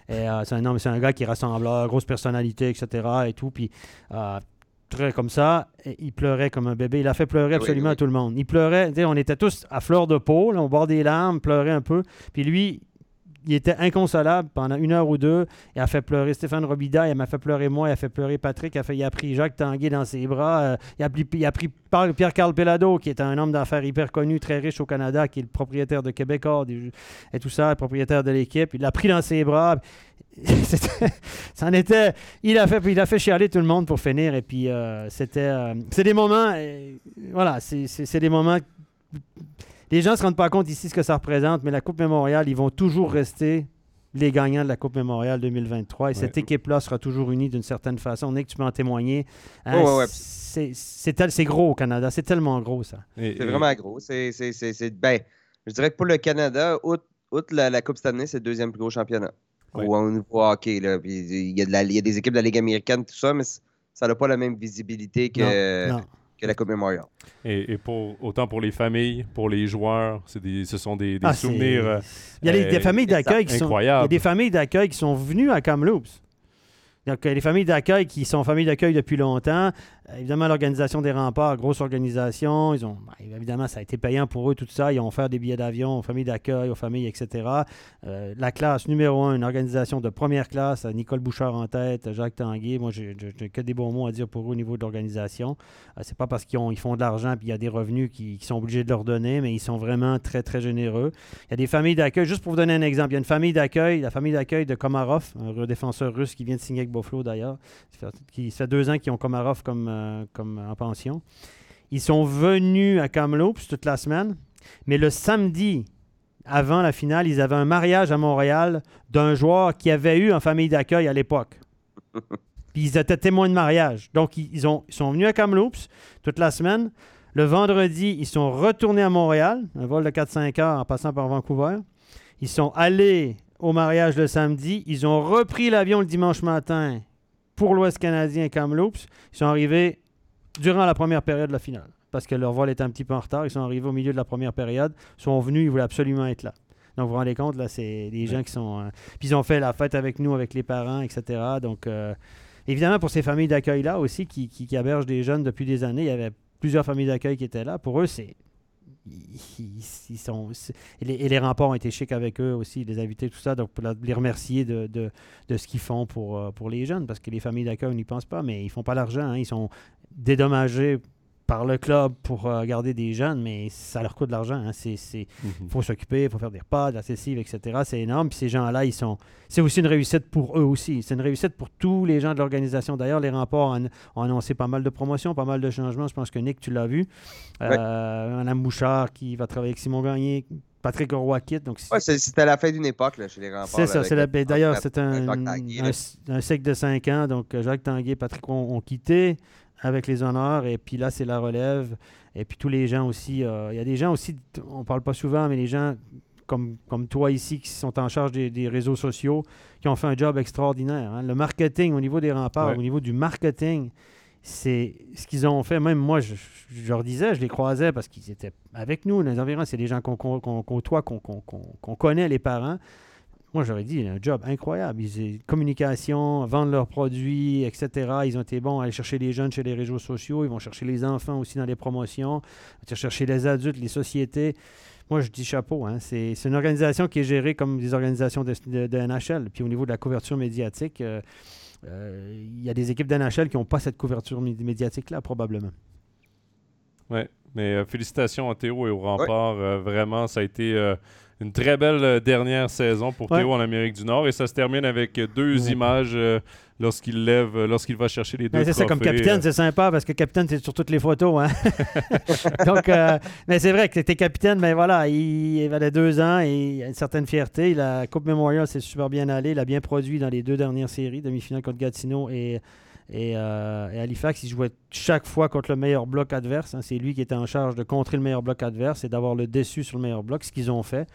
Et, euh, c'est un homme, c'est un gars qui est rassembleur, grosse personnalité, etc. Et tout. Puis euh, très comme ça, et il pleurait comme un bébé. Il a fait pleurer Oui, absolument oui. tout le monde. Il pleurait, on était tous à fleur de peau, là, au bord des larmes, pleurait un peu. Puis lui, il était inconsolable pendant une heure ou deux. Il a fait pleurer Stéphane Robida, il m'a fait pleurer moi, il a fait pleurer Patrick, il a, il pris Jacques Tanguay dans ses bras. euh, il, a pris, Pierre-Carl Pelado, qui est un homme d'affaires hyper connu, très riche au Canada, qui est le propriétaire de Québecor et tout ça, le propriétaire de l'équipe. Il l'a pris dans ses bras. C'en. Il a fait, il a fait chialer tout le monde pour finir. Et puis, euh, c'était. euh, c'est des moments. voilà, c'est des moments. Les gens ne se rendent pas compte ici ce que ça représente, mais la Coupe Mémorial, ils vont toujours rester les gagnants de la Coupe Mémorial 2023. Et cette équipe-là sera toujours unie d'une certaine façon. On est que tu peux en témoigner. Hein, Ouais, ouais, ouais. c'est- C'est tel- c'est gros au Canada. C'est tellement gros, ça. C'est et- vraiment gros. C'est, c'est, c'est, c'est- ben, je dirais que pour le Canada, outre, outre la, la Coupe cette année, c'est le deuxième plus gros championnat. Ouais. Au, au niveau hockey. Là. Puis Il, y a de la- il y a des équipes de la Ligue américaine, tout ça, mais ça n'a pas la même visibilité que, Non. Que la Coupe Memorial. Et, et pour, autant pour les familles, pour les joueurs, des, ce sont des, des Ah, souvenirs euh, Il y a les- euh, des familles d'accueil qui sont. Il y a incroyables. des familles d'accueil qui sont venues à Kamloops. Donc, les familles d'accueil qui sont familles d'accueil depuis longtemps, évidemment, l'organisation des remparts, grosse organisation, ils ont, ben, évidemment, ça a été payant pour eux, tout ça. Ils ont offert des billets d'avion aux familles d'accueil, aux familles, etc. Euh, la classe numéro un, une organisation de première classe, euh, Nicole Bouchard en tête, Jacques Tanguay. Moi, j'ai que des bons mots à dire pour eux au niveau de l'organisation. Euh, c'est pas parce qu'ils ont- ils font de l'argent puis il y a des revenus qui, qui sont obligés de leur donner, mais ils sont vraiment très, très généreux. Il y a des familles d'accueil. Juste pour vous donner un exemple, il y a une famille d'accueil, la famille d'accueil de Komarov, un défenseur russe qui vient de signer avec Buffalo d'ailleurs. Ça fait deux ans qu'ils ont Komarov comme, euh, comme en pension. Ils sont venus à Kamloops toute la semaine, mais le samedi, avant la finale, ils avaient un mariage à Montréal d'un joueur qui avait eu en famille d'accueil à l'époque. Puis ils étaient témoins de mariage. Donc, ils, ils ont, ils sont venus à Kamloops toute la semaine. Le vendredi, ils sont retournés à Montréal, un vol de 4-5 heures en passant par Vancouver. Ils sont allés au mariage le samedi. Ils ont repris l'avion le dimanche matin pour l'Ouest canadien et Kamloops. Ils sont arrivés durant la première période de la finale. Parce que leur vol était un petit peu en retard. Ils sont arrivés au milieu de la première période. Ils sont venus, ils voulaient absolument être là. Donc, vous vous rendez compte, là, c'est des gens qui sont. euh, Puis ils ont fait la fête avec nous, avec les parents, etc. Donc, euh, évidemment, pour ces familles d'accueil-là aussi, qui, qui, qui hébergent des jeunes depuis des années, il y avait plusieurs familles d'accueil qui étaient là. Pour eux, c'est. Ils, sont, et les, remparts ont été chics avec eux aussi, les invités, tout ça, donc pour les remercier de, de, de ce qu'ils font pour, euh, pour les jeunes, parce que les familles d'accueil n'y pensent pas, mais ils font pas l'argent, hein. ils sont dédommagés par le club pour euh, garder des jeunes, mais ça leur coûte de l'argent. Hein. Il mhm. faut s'occuper, il faut faire des repas, de la etc. C'est énorme. Puis ces gens-là, ils sont. C'est aussi une réussite pour eux aussi. C'est une réussite pour tous les gens de l'organisation. D'ailleurs, les remports ont, annoncé pas mal de promotions, pas mal de changements. Je pense que Nick, tu l'as vu. Euh, Madame Bouchard qui va travailler avec Simon Gagné. Patrick Roy quitte. Donc c'était à la fin d'une époque là, chez les remports. C'est ça. D'ailleurs, c'est un, un, cycle de cinq ans. Donc, Jacques Tanguay et Patrick ont, ont quitté avec les honneurs. Et puis là, c'est la relève. Et puis tous les gens aussi. Euh, il y a des gens aussi, on parle pas souvent, mais les gens comme, comme toi ici qui sont en charge des, réseaux sociaux, qui ont fait un job extraordinaire. Hein. Le marketing, au niveau des remparts, au niveau du marketing, c'est ce qu'ils ont fait. Même moi, je, leur disais, je les croisais parce qu'ils étaient avec nous, dans les environs. C'est des gens qu'on côtoie, qu'on connaît, les parents. Moi, j'aurais dit, un job incroyable. Ils, communication, vendre leurs produits, etc. Ils ont été bons à aller chercher les jeunes chez les réseaux sociaux. Ils vont chercher les enfants aussi dans les promotions. Ils vont chercher les adultes, les sociétés. Moi, je dis chapeau. Hein. C'est, une organisation qui est gérée comme des organisations de, NHL. Puis au niveau de la couverture médiatique, euh, euh, il y a des équipes de NHL qui n'ont pas cette couverture médiatique-là, probablement. Oui, mais euh, félicitations à Théo et au rempart. vraiment, ça a été une très belle euh, dernière saison pour Théo en Amérique du Nord. Et ça se termine avec deux images euh, lorsqu'il lève, euh, lorsqu'il va chercher les deux. C'est ça, comme capitaine, c'est sympa parce que capitaine, c'est sur toutes les photos. Hein? Donc, mais c'est vrai que tu capitaine, mais voilà, il, il avait deux ans et il a une certaine fierté. La Coupe Memorial s'est super bien allée. Il a bien produit dans les deux dernières séries, demi-finale contre Gatineau et euh, et, Halifax, il jouait chaque fois contre le meilleur bloc adverse. Hein. C'est lui qui était en charge de contrer le meilleur bloc adverse et d'avoir le dessus sur le meilleur bloc, ce qu'ils ont fait.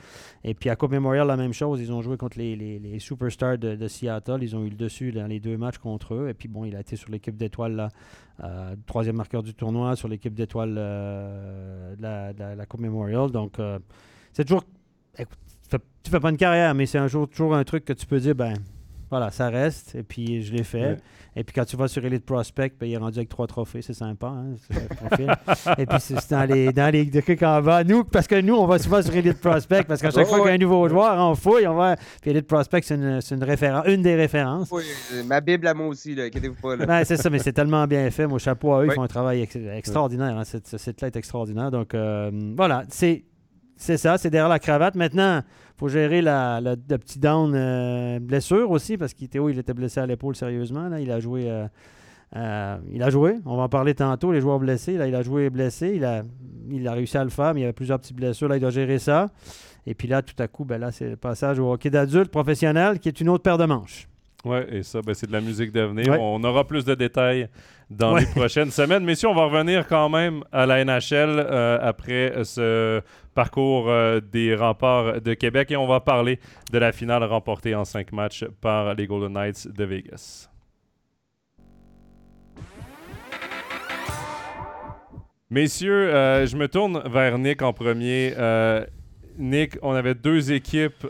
Et puis à Coupe Memorial, la même chose. Ils ont joué contre les, les, superstars de, Seattle. Ils ont eu le dessus dans les deux matchs contre eux. Et puis bon, il a été sur l'équipe d'étoiles, euh, troisième marqueur du tournoi, sur l'équipe d'étoiles euh, de, la, Coupe Memorial. Donc c'est toujours. Tu fais, fais pas une carrière, mais c'est un jour toujours un truc que tu peux dire, ben voilà, ça reste. Et puis, je l'ai fait. Et puis, quand tu vas sur Elite Prospect, ben, il est rendu avec trois trophées. C'est sympa. Hein, et puis, c'est dans les, dans les trucs en bas. Nous, parce que nous, on va souvent sur Elite Prospect parce qu'à chaque fois qu'il y a un nouveau joueur, on fouille, on va. Puis, Elite Prospect, c'est une, une, référence, une des références. Oui, ma Bible à moi aussi, inquiétez-vous pas. Ben, c'est ça, mais c'est tellement bien fait. Mon chapeau à eux, ils font un travail extraordinaire. Hein, cette, cette est extraordinaire. Donc, euh, voilà. C'est ça, c'est derrière la cravate. Maintenant faut gérer la, le petit down euh, blessure aussi, parce qu'il il était blessé à l'épaule sérieusement. Là. Il a joué. Euh, euh, il a joué, on va en parler tantôt, les joueurs blessés. Là, il a joué blessé, il a, il a réussi à le faire, mais il y avait plusieurs petites blessures. Là, il doit gérer ça. Et puis là, tout à coup, ben là, c'est le passage au hockey d'adulte professionnel qui est une autre paire de manches. Oui, et ça, ben, c'est de la musique d'avenir. On aura plus de détails dans les prochaines semaines. Messieurs, on va revenir quand même à la NHL après ce parcours euh, des remparts de Québec et on va parler de la finale remportée en cinq matchs par les Golden Knights de Vegas. Messieurs, euh, je me tourne vers Nick en premier. Euh, Nick, on avait deux équipes.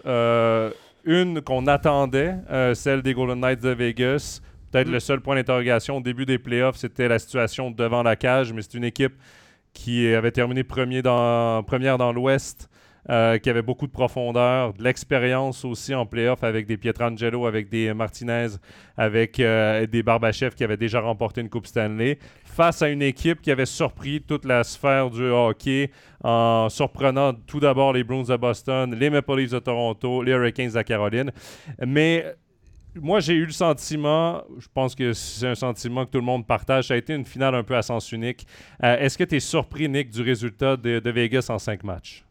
une qu'on attendait, celle des Golden Knights de Vegas. Peut-être mm. le seul point d'interrogation au début des playoffs, c'était la situation devant la cage, mais c'est une équipe qui avait terminé premier dans, première dans l'Ouest, euh, qui avait beaucoup de profondeur, de l'expérience aussi en playoff avec des Pietrangelo, avec des Martinez, avec euh, des Barbachev qui avaient déjà remporté une Coupe Stanley, face à une équipe qui avait surpris toute la sphère du hockey en surprenant tout d'abord les Bruins de Boston, les Maple Leafs de Toronto, les Hurricanes de Caroline. Mais moi, j'ai eu le sentiment, je pense que c'est un sentiment que tout le monde partage, ça a été une finale un peu à sens unique. Euh, est-ce que tu es surpris, Nick, du résultat de, Vegas en cinq matchs?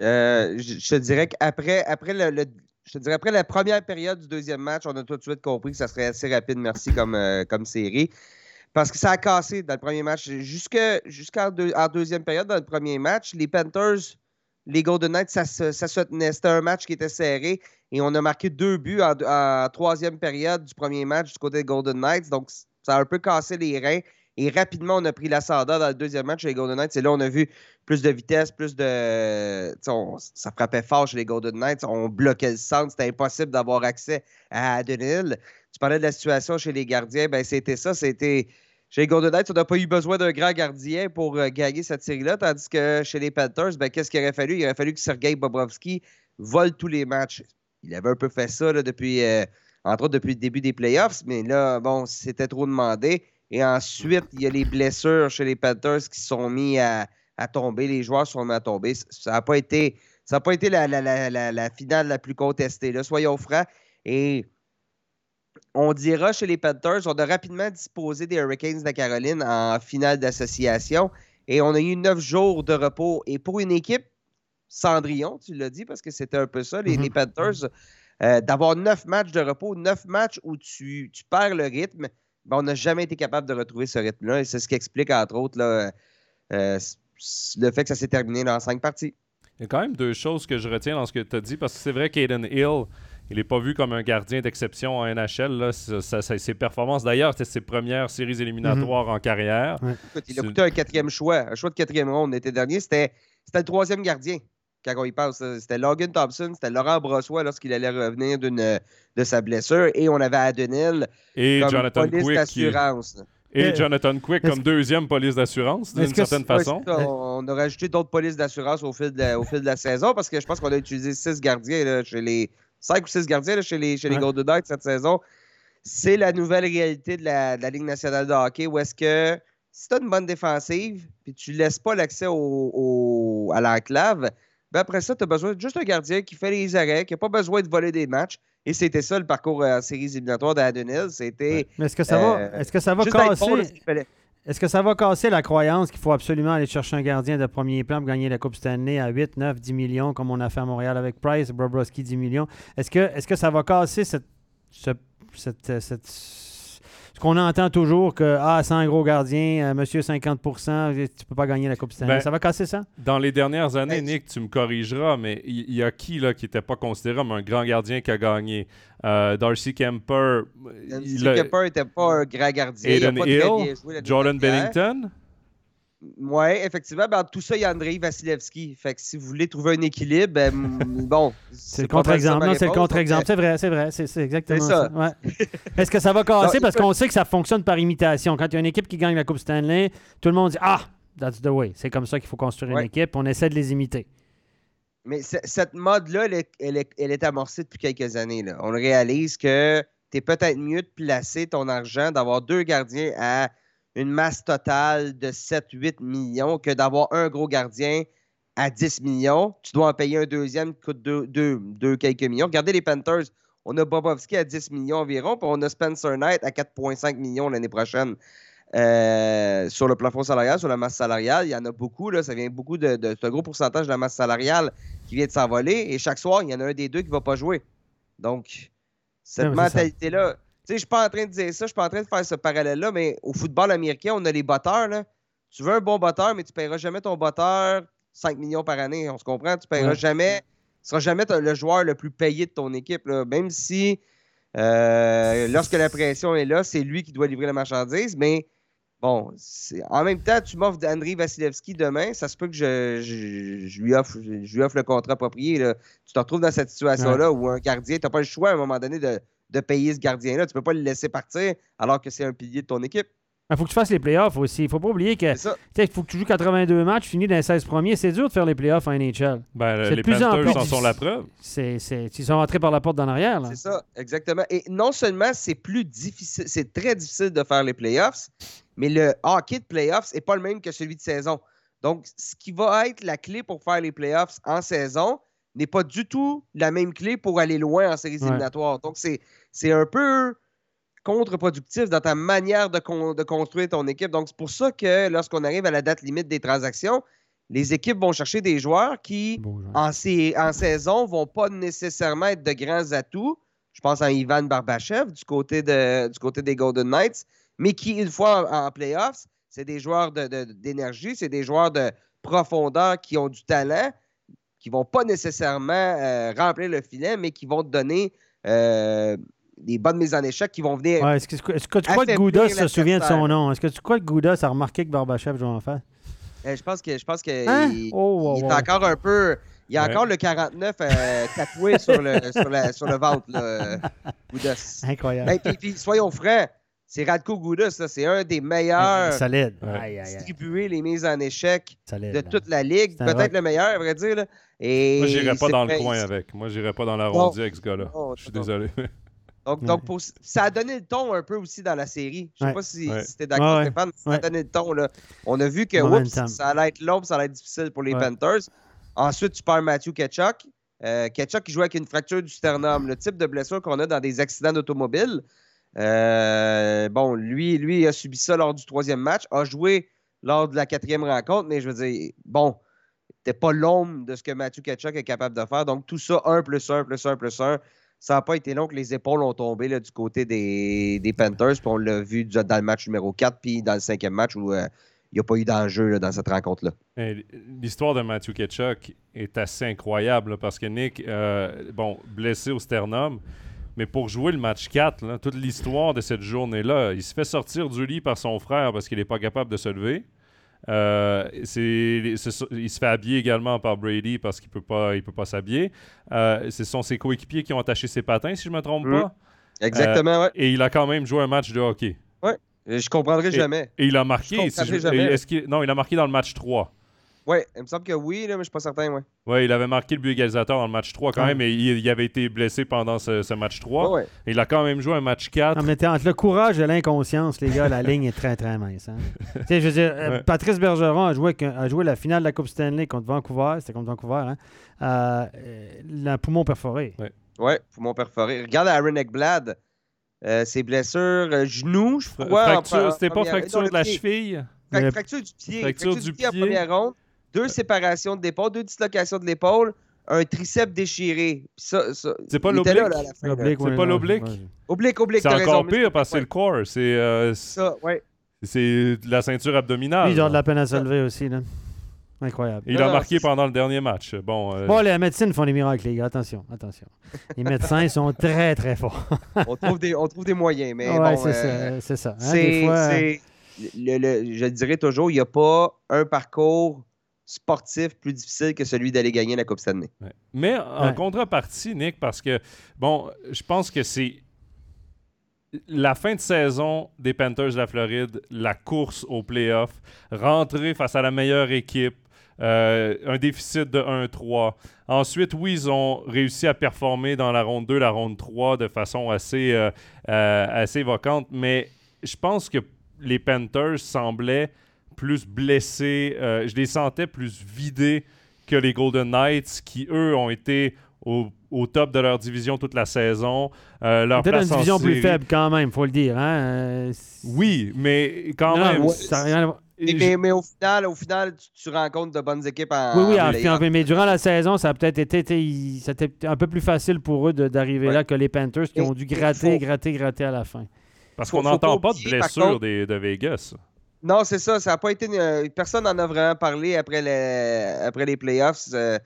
Euh, je, te dirais qu'après après le, je dirais après la première période du deuxième match, on a tout de suite compris que ça serait assez rapide, merci, comme, euh, comme série. Parce que ça a cassé dans le premier match. Jusqu'en deuxième période, dans le premier match, les Panthers, les Golden Knights, ça, ça, ça se tenait. C'était un match qui était serré. Et on a marqué deux buts en, troisième période du premier match du côté des Golden Knights. Donc, ça a un peu cassé les reins. Et rapidement, on a pris l'ascendant dans le deuxième match chez les Golden Knights. Et là, on a vu plus de vitesse, plus de. ça frappait fort chez les Golden Knights. On bloquait le centre. C'était impossible d'avoir accès à Adenil. Tu parlais de la situation chez les gardiens. Ben, c'était ça. C'était chez les Golden Knights, on n'a pas eu besoin d'un grand gardien pour euh, gagner cette série-là, tandis que chez les Panthers, ben, qu'est-ce qu'il aurait fallu? Il aurait fallu que Sergei Bobrovski vole tous les matchs. Il avait un peu fait ça depuis, euh, entre autres depuis le début des playoffs, mais là, bon, c'était trop demandé. Et ensuite, il y a les blessures chez les Panthers qui sont mis à, tomber. Les joueurs sont mis à tomber. Ça n'a pas été, ça pas été la, finale la plus contestée. Soyons francs. Et on dira chez les Panthers, on a rapidement disposé des Hurricanes de la Caroline en finale d'association. Et on a eu neuf jours de repos. Et pour une équipe, Cendrillon, tu l'as dit, parce que c'était un peu ça, les, mm-hmm. Panthers, euh, d'avoir neuf matchs de repos, neuf matchs où tu, tu perds le rythme, ben, on n'a jamais été capable de retrouver ce rythme-là. Et c'est ce qui explique, entre autres, là, euh, le fait que ça s'est terminé dans cinq parties. Il y a quand même deux choses que je retiens dans ce que tu as dit, parce que c'est vrai qu'Aiden Hill, il n'est pas vu comme un gardien d'exception en NHL. Là. ses performances, d'ailleurs, c'était ses premières séries éliminatoires mhm. en carrière. il a coûté un quatrième choix, un choix de quatrième ronde l'été dernier. C'était le troisième gardien quand on y passe. C'était Logan Thompson, c'était Laurent Brossois lorsqu'il allait revenir de sa blessure. Et on avait Adenil et comme Jonathan police d'assurance. Et Jonathan Quick comme deuxième police d'assurance, d'une certaine façon. on a rajouté d'autres polices d'assurance au, fil de la, au fil de la saison parce que je pense qu'on a utilisé six gardiens chez les. Cinq ou six gardiens chez les, chez les Golden Knights cette saison. C'est la nouvelle réalité de la, Ligue nationale de hockey où est-ce que si tu as une bonne défensive puis tu laisses pas l'accès au, à l'enclave, ben après ça, tu as besoin de juste un gardien qui fait les arrêts, qui n'a pas besoin de voler des matchs. Et c'était ça le parcours euh, en séries éliminatoires d'Adonil. C'était. Mais est-ce que ça va, euh, est-ce que ça va casser. est-ce que ça va casser la croyance qu'il faut absolument aller chercher un gardien de premier plan pour gagner la Coupe Stanley à 8, 9, 10 millions, comme on a fait à Montréal avec Price, Bobrovski 10 millions? Est-ce que, est que ça va casser cette, cette ce qu'on entend toujours que ah, c'est un gros gardien, euh, monsieur 50% tu peux pas gagner la Coupe Stanley. Ben, ça va casser ça? Dans les dernières années, Nick, tu me corrigeras, mais il y, a qui là, qui n'était pas considéré comme un grand gardien qui a gagné? Euh, Darcy Kemper. Darcy Kemper n'était pas un grand gardien. Aiden Hill, Jordan Bennington? Oui, effectivement. Ben, tout ça, il y a Andrei Vasilevski. Fait que si vous voulez trouver un équilibre, ben, bon. C'est le contre-exemple. Non, c'est le contre-exemple. C'est vrai, c'est vrai. C'est exactement ça. Est-ce que ça va casser? Parce qu'on sait que ça fonctionne par imitation. Quand il y a une équipe qui gagne la Coupe Stanley, tout le monde dit Ah, that's the way. C'est comme ça qu'il faut construire une équipe. On essaie de les imiter. Mais cette mode-là, elle, est amorcée depuis quelques années. Là. On réalise que tu es peut-être mieux de placer ton argent, d'avoir deux gardiens à une masse totale de 7-8 millions que d'avoir un gros gardien à 10 millions. Tu dois en payer un deuxième qui coûte 2 quelques millions. Regardez les Panthers. On a Bobovski à 10 millions environ, puis on a Spencer Knight à 4,5 millions l'année prochaine. Euh, sur le plafond salarial, sur la masse salariale, il y en a beaucoup. Là, ça vient beaucoup de, de, un gros pourcentage de la masse salariale qui vient de s'envoler. Et chaque soir, il y en a un des deux qui ne va pas jouer. Donc, cette mentalité-là, sais, je suis pas en train de dire ça, je suis pas en train de faire ce parallèle-là, mais au football américain, on a les batteurs. Là. Tu veux un bon batteur, mais tu ne paieras jamais ton batteur 5 millions par année. On se comprend? Tu ne paieras jamais. Tu seras jamais le joueur le plus payé de ton équipe. Là. Même si, euh, lorsque la pression est là, c'est lui qui doit livrer la marchandise. Mais bon, en même temps, tu m'offres Andrei Vasilevski demain, ça se peut que je, lui, offre, je lui offre le contrat approprié. Là. Tu te retrouves dans cette situation-là où un gardien, tu n'as pas le choix à un moment donné de de payer ce gardien-là. Tu ne peux pas le laisser partir alors que c'est un pilier de ton équipe. Il faut que tu fasses les playoffs aussi. Il ne faut pas oublier que il faut que tu joues 82 matchs, finis dans les 16 premiers. C'est dur de faire les playoffs en NHL. Ben, les plus Panthers en, sont la preuve. C'est, ils sont rentrés par la porte dans arrière. C'est ça, exactement. Et non seulement c'est plus difficile, c'est très difficile de faire les playoffs, mais le hockey de playoffs n'est pas le même que celui de saison. Donc, ce qui va être la clé pour faire les playoffs en saison n'est pas du tout la même clé pour aller loin en séries éliminatoires. Donc, c'est un peu contre-productif dans ta manière de, construire ton équipe. Donc, c'est pour ça que lorsqu'on arrive à la date limite des transactions, les équipes vont chercher des joueurs qui, en, saison, ne vont pas nécessairement être de grands atouts. Je pense à Ivan Barbachev du côté, du côté des Golden Knights, mais qui, une fois en, playoffs, c'est des joueurs d'énergie, c'est des joueurs de profondeur qui ont du talent, qui ne vont pas nécessairement euh, remplir le filet, mais qui vont te donner euh, des bonnes mises en échec qui vont venir. est-ce, que, tu crois que Gouda se souvient de son nom? Est-ce que tu crois que Gouda a remarqué que Barbachev joue en face? Euh, je pense que je pense que hein? il, oh, est encore un peu. Il y a encore le 49 euh, tatoué sur le, sur, sur, le ventre, là, Incroyable. Ben, puis, soyons francs, c'est Radko Gudas. C'est un des meilleurs Solide. Ouais. Distribuer les mises en échec Solide, de là. toute la ligue. C'est. Peut-être le meilleur, à vrai dire. là. Et Moi, j'irais pas dans le coin avec. Moi, j'irais pas dans l'arrondi avec ce gars-là. Je suis désolé. Donc, Ouais. donc pour- ça a donné le ton un peu aussi dans la série. Je sais Ouais. pas si, Ouais. si t'es d'accord, Ouais, ouais. Stéphane, mais ça Ouais. a donné le ton. Là. On a vu que oups, ça allait être long, ça allait être difficile pour les Ouais. Panthers. Ensuite, tu perds Matthew Ketchuk. Euh, Ketchuk qui jouait avec une fracture du sternum, le type de blessure qu'on a dans des accidents d'automobile. Euh, bon, lui, lui a subi ça lors du troisième match, a joué lors de la quatrième rencontre, mais je veux dire, bon, t'es pas l'ombre de ce que Matthew Ketchuk est capable de faire. Donc, tout ça, 1 plus 1 plus 1 plus 1, ça n'a pas été long que les épaules ont tombé là, du côté des, des Panthers. Puis on l'a vu dans le match numéro 4, puis dans le cinquième match où euh, il n'y a pas eu d'enjeu dans cette rencontre-là. L'histoire de Matthew Ketchuk est assez incroyable parce que Nick, euh, bon, blessé au sternum, mais pour jouer le match 4, là, toute l'histoire de cette journée-là, il se fait sortir du lit par son frère parce qu'il n'est pas capable de se lever. Euh, c'est- c'est- il se fait habiller également par Brady parce qu'il peut pas, il peut pas s'habiller. Euh, ce sont ses coéquipiers qui ont attaché ses patins, si je me trompe Mm. pas. Exactement, ouais. Et il a quand même joué un match de hockey. Je comprendrai Et- jamais. Et il a Je marqué. comprendrai si je- jamais. est-ce qu'il- non, il a marqué dans le match 3. Ouais, il me semble que oui, là, mais je suis pas certain, ouais. Oui, il avait marqué le but égalisateur dans le match 3 quand Ouais. même, et il, il avait été blessé pendant ce, ce match 3. Ouais, ouais. Il a quand même joué un match 4. Non, mais t'es entre le courage et l'inconscience, les gars, la ligne est très, très mince. hein. Tu sais, je veux dire, euh, Ouais. Patrice Bergeron a joué, a joué la finale de la Coupe Stanley contre Vancouver. C'était contre Vancouver, hein? Euh, le poumon perforé. Ouais, poumon perforé. Regarde Aaron Ekblad. Euh, ses blessures, euh, genoux, je crois. C'était pas fracture de la pied. cheville? Fra- Le- Fracture du pied. Fracture Fracture, du du pied en pied. première ronde. Deux séparations de l'épaule, deux dislocations de l'épaule, un triceps déchiré. Puis ça, ça, C'est pas l'oblique? C'est ouais, pas non, l'oblique? ouais. Oblique, oblique, C'est encore raison, pire parce que c'est ouais. le core. C'est euh, c'est- Ça, ouais. c'est de la ceinture abdominale. Lui, il a de la peine à se lever aussi. Là. Incroyable. Il Non, a non, marqué c'est- pendant le dernier match. Bon, euh, Bon, les médecins font des miracles, les gars. Attention, attention. Les médecins sont très, très forts. On trouve des, on trouve des moyens, mais ouais, bon, c'est euh, ça. C'est ça. hein, des c'est, fois, c'est- le- le- je le dirais toujours, il n'y a pas un parcours sportif plus difficile que celui d'aller gagner la Coupe Stanley. Ouais. Mais en Ouais. contrepartie, Nick, parce que, bon, je pense que c'est la fin de saison des Panthers de la Floride, la course aux playoffs, rentrer face à la meilleure équipe, euh, un déficit de 1-3. Ensuite, oui, ils ont réussi à performer dans la ronde 2, la ronde 3 de façon assez, euh, euh, assez évoquante, mais je pense que les Panthers semblaient plus blessés. euh, je les sentais plus vidés que les Golden Knights, qui, eux, ont été au, au top de leur division toute la saison. Euh, leur Peut-être une place en division plus faible quand même, faut le dire. Hein? Euh, Oui, mais quand Non, même. ouais, ça rien à voir. Mais, mais- mais au final, au final tu, tu rencontres de bonnes équipes en. Oui, oui, en en- playoff. en- mais durant la saison, ça a peut-être été, c'était un peu plus facile pour eux d'arriver Ouais. là que les Panthers qui ont dû gratter, faut- gratter, gratter à la fin. Parce qu'on n'entend pas pas de contre- des- de Vegas. Non, c'est ça. Ça a pas été. une- euh, personne n'en a vraiment parlé après les, après les playoffs. Euh,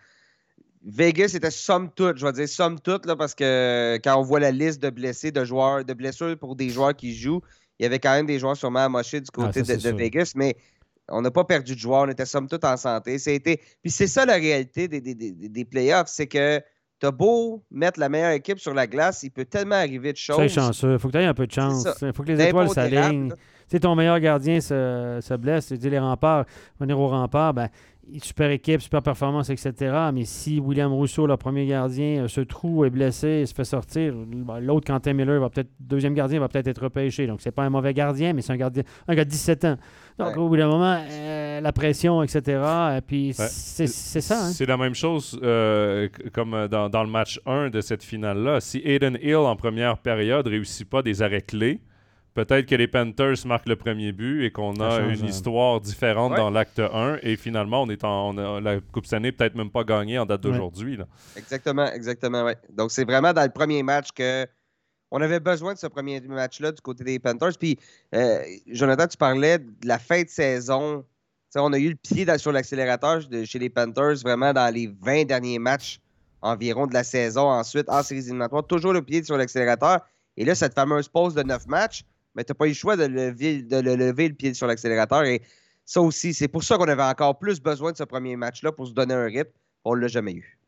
Vegas était somme toute, je vais dire somme toute, là, parce que quand on voit la liste de blessés, de joueurs, de blessures pour des joueurs qui jouent, il y avait quand même des joueurs sûrement amochés du côté Ah, ça, de. Vegas, mais on n'a pas perdu de joueurs, on était somme toute en santé. C'était... Puis c'est ça la réalité des, des, des, des playoffs, c'est que t'as beau mettre la meilleure équipe sur la glace, il peut tellement arriver de choses. Est chanceux. Il faut que tu aies un peu de chance. Il faut que les étoiles s'alignent. sais, ton meilleur gardien se, se blesse. Tu dis les remparts, venir au rempart, ben, super équipe, super performance, etc. Mais si William Rousseau, le premier gardien, euh, se trouve, est blessé, se fait sortir, ben, l'autre, Quentin Miller, va peut-être, deuxième gardien, va peut-être être repêché. Donc, c'est pas un mauvais gardien, mais c'est un gardien, un gars de 17 ans. Donc, Ouais. au bout d'un moment, euh, la pression, etc. Et puis, Ouais. c'est, c'est ça. hein. C'est la même chose euh, comme euh, dans, dans le match 1 de cette finale-là. Si Aiden Hill, en première période, réussit pas des arrêts clés, peut-être que les Panthers marquent le premier but et qu'on a change, une hein. histoire différente Ouais. dans l'acte 1. Et finalement, on est en, on a- la Coupe Stanley peut-être même pas gagnée en date Ouais. d'aujourd'hui. là. Exactement, exactement, ouais. Donc, c'est vraiment dans le premier match que on avait besoin de ce premier match-là du côté des Panthers. Puis, euh, Jonathan, tu parlais de la fin de saison. Tu sais, on a eu le pied dans- sur l'accélérateur de- chez les Panthers vraiment dans les 20 derniers matchs environ de la saison. Ensuite, en séries éliminatoires, toujours le pied sur l'accélérateur. Et là, cette fameuse pause de 9 matchs, mais tu n'as pas eu le choix de lever, de le lever le pied sur l'accélérateur. Et ça aussi, c'est pour ça qu'on avait encore plus besoin de ce premier match-là pour se donner un rythme. On ne l'a jamais eu.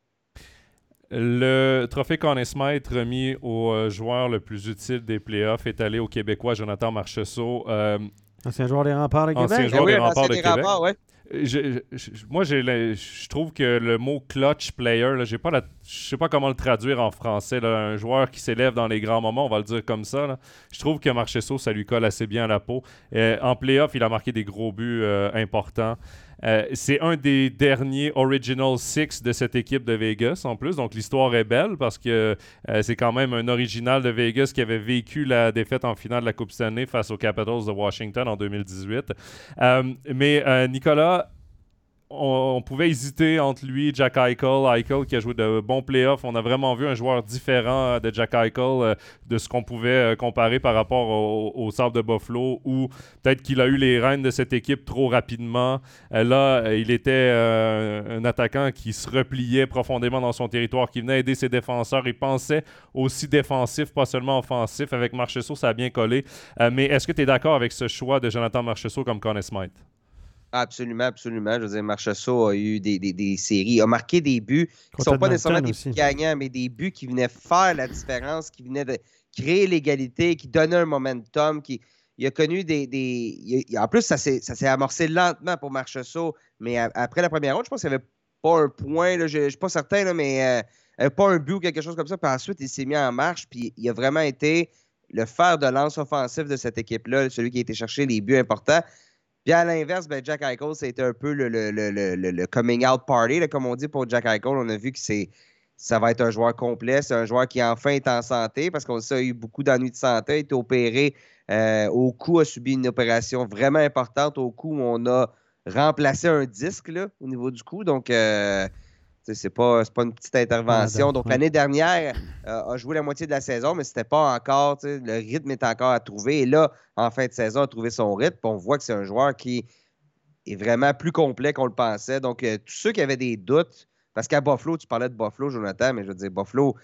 Le trophée Conn Smythe remis au euh, joueur le plus utile des playoffs est allé au Québécois Jonathan Marcheseau. Euh, ancien joueur des remparts de Québec. Ancien joueur Eh oui, des un remparts de des Québec. remparts, ouais. Moi, je trouve que le mot clutch player, je sais pas comment le traduire en français. un joueur qui s'élève dans les grands moments, on va le dire comme ça. Je trouve que Marchesso, ça lui colle assez bien à la peau. En playoff, il a marqué des gros buts euh, importants. Euh, c'est un des derniers Original Six de cette équipe de Vegas en plus. Donc l'histoire est belle parce que euh, c'est quand même un original de Vegas qui avait vécu la défaite en finale de la Coupe Stanley face aux Capitals de Washington en 2018. Euh, mais Nicolas, on, pouvait hésiter entre lui et Jack Eichel. Eichel qui a joué de bons playoffs. On a vraiment vu un joueur différent euh, de Jack Eichel euh, de ce qu'on pouvait euh, comparer par rapport au, Sabre de Buffalo ou peut-être qu'il a eu les rênes de cette équipe trop rapidement. Là, il était un attaquant qui se repliait profondément dans son territoire, qui venait aider ses défenseurs. Il pensait aussi défensif, pas seulement offensif. Avec Marchessault, ça a bien collé. Mais est-ce que tu es d'accord avec ce choix de Jonathan Marchessault comme Conn Smythe? Absolument, absolument. Je veux dire, Marchessault a eu des, des- des séries, a marqué des buts qui ne sont pas nécessairement des buts gagnants, mais des buts qui venaient faire la différence, qui venaient de créer l'égalité, qui donnaient un momentum, qui. Il a connu des. des- a- en plus, ça s'est ça s'est amorcé lentement pour Marchessault, mais a- après la première ronde, je pense qu'il n'y avait pas un point, là, je ne suis pas certain, là, mais euh, euh, pas un but ou quelque chose comme ça. Puis ensuite, il s'est mis en marche, puis il a vraiment été le fer de lance offensif de cette équipe-là, celui qui a été chercher les buts importants. Puis à l'inverse, ben, Jack Eichel, c'était un peu le, le- coming out party, là, comme on dit pour Jack Eichel. On a vu que c'est ça va être un joueur complet. C'est un joueur qui enfin est en santé parce qu'on sait a eu beaucoup d'ennuis de santé. A été opéré euh, au cou, a subi une opération vraiment importante au cou. où On a remplacé un disque au niveau du cou. Donc, euh, c'est pas, pas une petite intervention. Ah, Donc, l'année dernière, euh, a joué la moitié de la saison, mais c'était pas encore, le rythme est encore à trouver. Et là, en fin de saison, a trouvé son rythme. On voit que c'est un joueur qui est vraiment plus complet qu'on le pensait. Donc, euh, tous ceux qui avaient des doutes, parce qu'à Buffalo, tu parlais de Buffalo, Jonathan, mais je veux dire, Buffalo,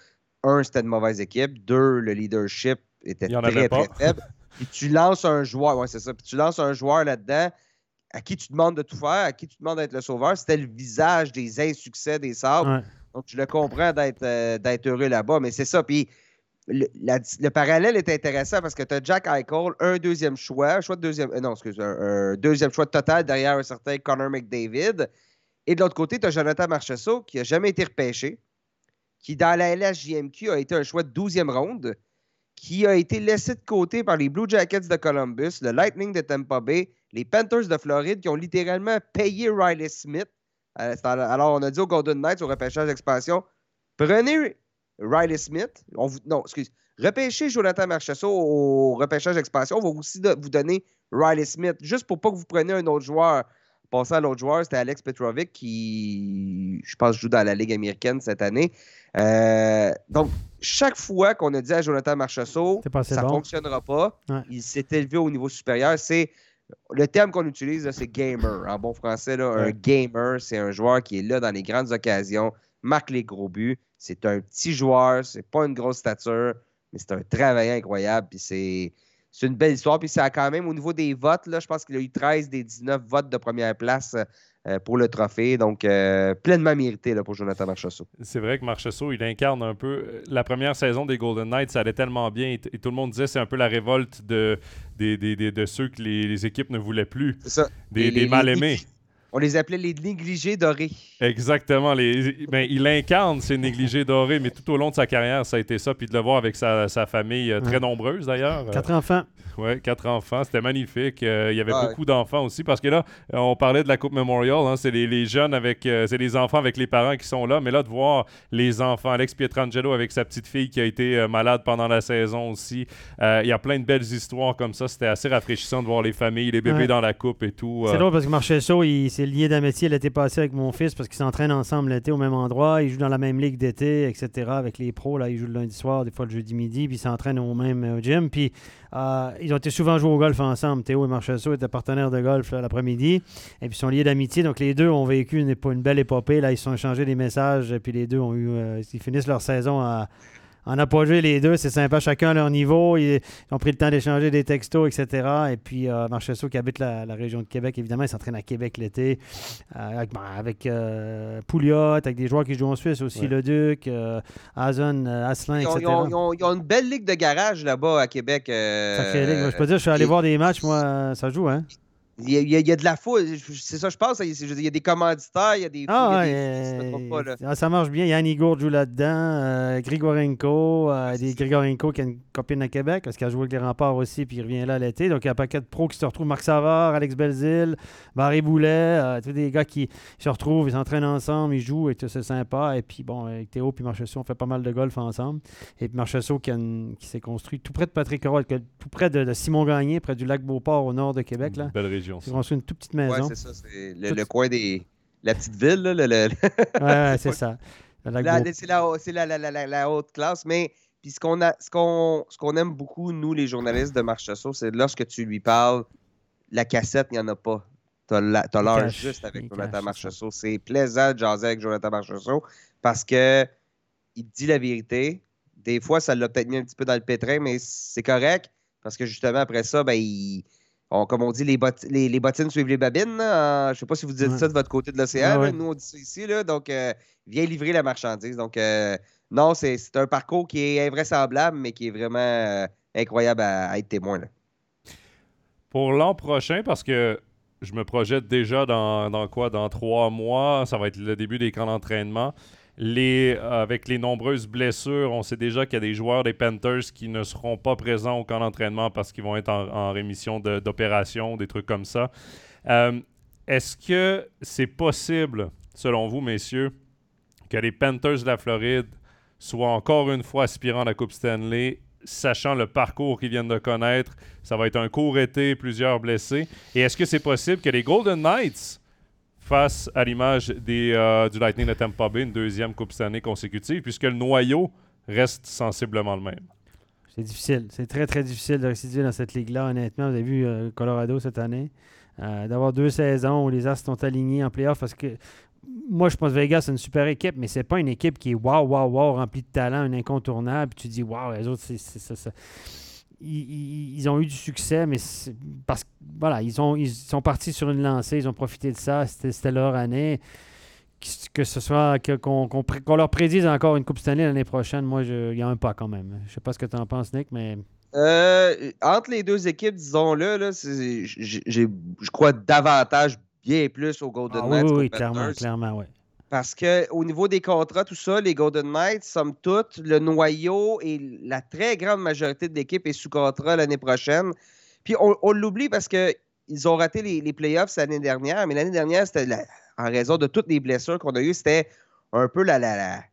un, c'était une mauvaise équipe. Deux, le leadership était très, très faible. Puis tu lances un joueur, ouais, c'est ça. Puis tu lances un joueur là-dedans à qui tu demandes de tout faire, à qui tu demandes d'être le sauveur. C'était le visage des insuccès des Sabres. Ouais. Donc, je le comprends d'être euh, d'être heureux là-bas, mais c'est ça. Puis, le, la- le parallèle est intéressant parce que tu as Jack Eichel, un deuxième choix, un choix de deuxième, euh, non, excuse, un, un deuxième choix total derrière un certain Connor McDavid. Et de l'autre côté, tu as Jonathan Marchessault qui n'a jamais été repêché, qui dans la LHJMQ a été un choix de 12e ronde, qui a été laissé de côté par les Blue Jackets de Columbus, le Lightning de Tampa Bay, les Panthers de Floride qui ont littéralement payé Riley Smith. Euh, alors, on a dit aux Golden Knights au repêchage d'expansion prenez Riley Smith. On vous, non, excuse. Repêchez Jonathan Marchessault au repêchage d'expansion. On va aussi vous donner Riley Smith, juste pour pas que vous preniez un autre joueur. Passant à l'autre joueur, c'était Alex Petrovic qui, je pense, joue dans la Ligue américaine cette année. Euh, donc, chaque fois qu'on a dit à Jonathan Marchessault, ça ne bon. fonctionnera pas, Ouais. il s'est élevé au niveau supérieur. C'est le terme qu'on utilise, c'est gamer. En bon français, là, un gamer, c'est un joueur qui est là dans les grandes occasions, marque les gros buts. C'est un petit joueur, c'est pas une grosse stature, mais c'est un travaillant incroyable. Puis c'est. C'est une belle histoire. Puis ça a quand même, au niveau des votes, là, je pense qu'il a eu 13 des 19 votes de première place euh, pour le trophée. Donc, euh, pleinement mérité là, pour Jonathan Marchessault. C'est vrai que Marchessault, il incarne un peu. euh, La première saison des Golden Knights, ça allait tellement bien et, tout le monde disait c'est un peu la révolte de, des- des- de ceux que les, les équipes ne voulaient plus, ça. des, Les- des mal-aimés. On les appelait les négligés dorés. Exactement. Les, ben, il incarne ces négligés dorés, mais tout au long de sa carrière, ça a été ça. Puis de le voir avec sa, sa famille, euh, très Ouais. nombreuse d'ailleurs. Euh, Quatre enfants. Ouais, quatre enfants, c'était magnifique. Euh, il y avait beaucoup d'enfants aussi parce que là, euh, on parlait de la Coupe Memorial, hein, c'est les, les jeunes avec, euh, c'est les enfants avec les parents qui sont là, mais là de voir les enfants, Alex Pietrangelo avec sa petite fille qui a été euh, malade pendant la saison aussi, Euh, il y a plein de belles histoires comme ça. C'était assez rafraîchissant de voir les familles, les bébés Ouais. dans la coupe et tout. C'est euh, drôle parce que Marchessault, il s'est lié d'amitié l'été passé avec mon fils parce qu'ils s'entraînent ensemble l'été au même endroit. Ils jouent dans la même ligue d'été, etc. Avec les pros, là, ils jouent le lundi soir, des fois le jeudi midi, puis ils s'entraînent au même euh, gym. Puis euh, ils ont été souvent jouer au golf ensemble. Théo et Marchessault étaient partenaires de golf l'après-midi. Et puis ils sont liés d'amitié. Donc les deux ont vécu une belle épopée. Là, ils se sont échangés des messages. Et puis les deux ont eu. euh, ils finissent leur saison à. On n'a pas joué les deux, c'est sympa, chacun à leur niveau. Ils, ont pris le temps d'échanger des textos, etc. Et puis, euh, Marchesso, qui habite la, région de Québec, évidemment, il s'entraîne à Québec l'été, euh, avec, avec euh, Pouliot, avec des joueurs qui jouent en Suisse aussi, Le Duc, euh, Azon, Asselin, etc. Ils ont, une belle ligue de garage là-bas à Québec. Ça fait ligue. je peux dire, je suis allé voir des matchs, moi, ça joue, hein? Il y, a, de la foule, c'est ça je pense. Il y a des commanditaires, il y a des. Ah, ah ça marche bien. Yann Igor joue là-dedans. Euh, Grigorenko, euh, des Grigorenko qui a une copine à Québec parce qu'il a joué avec les remparts aussi, puis il revient là l'été. Donc il y a un paquet de pros qui se retrouvent. Marc Savard, Alex Belzil, Barry Boulet, euh, tous des gars qui se retrouvent, ils s'entraînent ensemble, ils jouent et tout, c'est sympa. Et puis bon, avec Théo puis Marchessault, on fait pas mal de golf ensemble. Et puis Marchessault qui, qui s'est construit tout près de Patrick Roy, tout près de, Simon Gagné, près du lac Beauport au nord de Québec. Là. Belle région. Ils construit une toute petite maison. Ouais, c'est ça. C'est le, coin des. La petite ville, là. Le, ouais, c'est ça. C'est la, la, la, la, haute classe. Mais puis ce qu'on a, ce qu'on, ce qu'on aime beaucoup, nous, les journalistes de Marchesso, c'est lorsque tu lui parles, la cassette, il n'y en a pas. Tu as l'heure juste avec Jonathan Marchesso. C'est plaisant de jaser avec Jonathan Marchesso parce que il dit la vérité. Des fois, ça l'a peut-être mis un petit peu dans le pétrin, mais c'est correct parce que justement, après ça, ben, il comme on dit, les, les, bottines suivent les babines. je ne sais pas si vous dites ça de votre côté de l'océan. Nous, on dit ça ici. Là, donc, euh, viens livrer la marchandise. Donc, euh, non, c'est un parcours qui est invraisemblable, mais qui est vraiment euh, incroyable à, être témoin. Pour l'an prochain, parce que je me projette déjà dans, dans, quoi? Dans trois mois, ça va être le début des camps d'entraînement. Les, avec les nombreuses blessures, on sait déjà qu'il y a des joueurs des Panthers qui ne seront pas présents au camp d'entraînement parce qu'ils vont être en, rémission d'opération, des trucs comme ça. Euh, est-ce que c'est possible, selon vous, messieurs, que les Panthers de la Floride soient encore une fois aspirants à la Coupe Stanley, sachant le parcours qu'ils viennent de connaître? Ça va être un court été, plusieurs blessés. Et est-ce que c'est possible que les Golden Knights face à l'image euh, du Lightning de Tampa Bay, une deuxième Coupe Stanley consécutive, puisque le noyau reste sensiblement le même. C'est difficile. C'est très, très difficile de résister dans cette ligue-là, honnêtement. Vous avez vu euh, Colorado cette année. Euh, d'avoir deux saisons où les As sont alignés en playoff parce que moi, je pense que Vegas, c'est une super équipe, mais c'est pas une équipe qui est wow, wow, wow, remplie de talent, un incontournable. Puis tu dis, wow, les autres, c'est ça ils, ont eu du succès, mais parce que voilà, ils, ont, ils sont partis sur une lancée, ils ont profité de ça, c'était leur année. Que, ce soit qu'on leur prédise encore une Coupe Stanley l'année prochaine, moi, il y a un pas quand même. Je sais pas ce que tu en penses, Nick, mais. Euh, entre les deux équipes, disons-le, là, je crois davantage bien plus au Golden ah, Knights. Oui, oui, clairement, clairement, oui. Parce qu'au niveau des contrats, tout ça, les Golden Knights, somme toute, le noyau et la très grande majorité de l'équipe est sous contrat l'année prochaine. Puis on, l'oublie parce qu'ils ont raté les, playoffs l'année dernière, mais l'année dernière, c'était en raison de toutes les blessures qu'on a eues, c'était un peu la, la,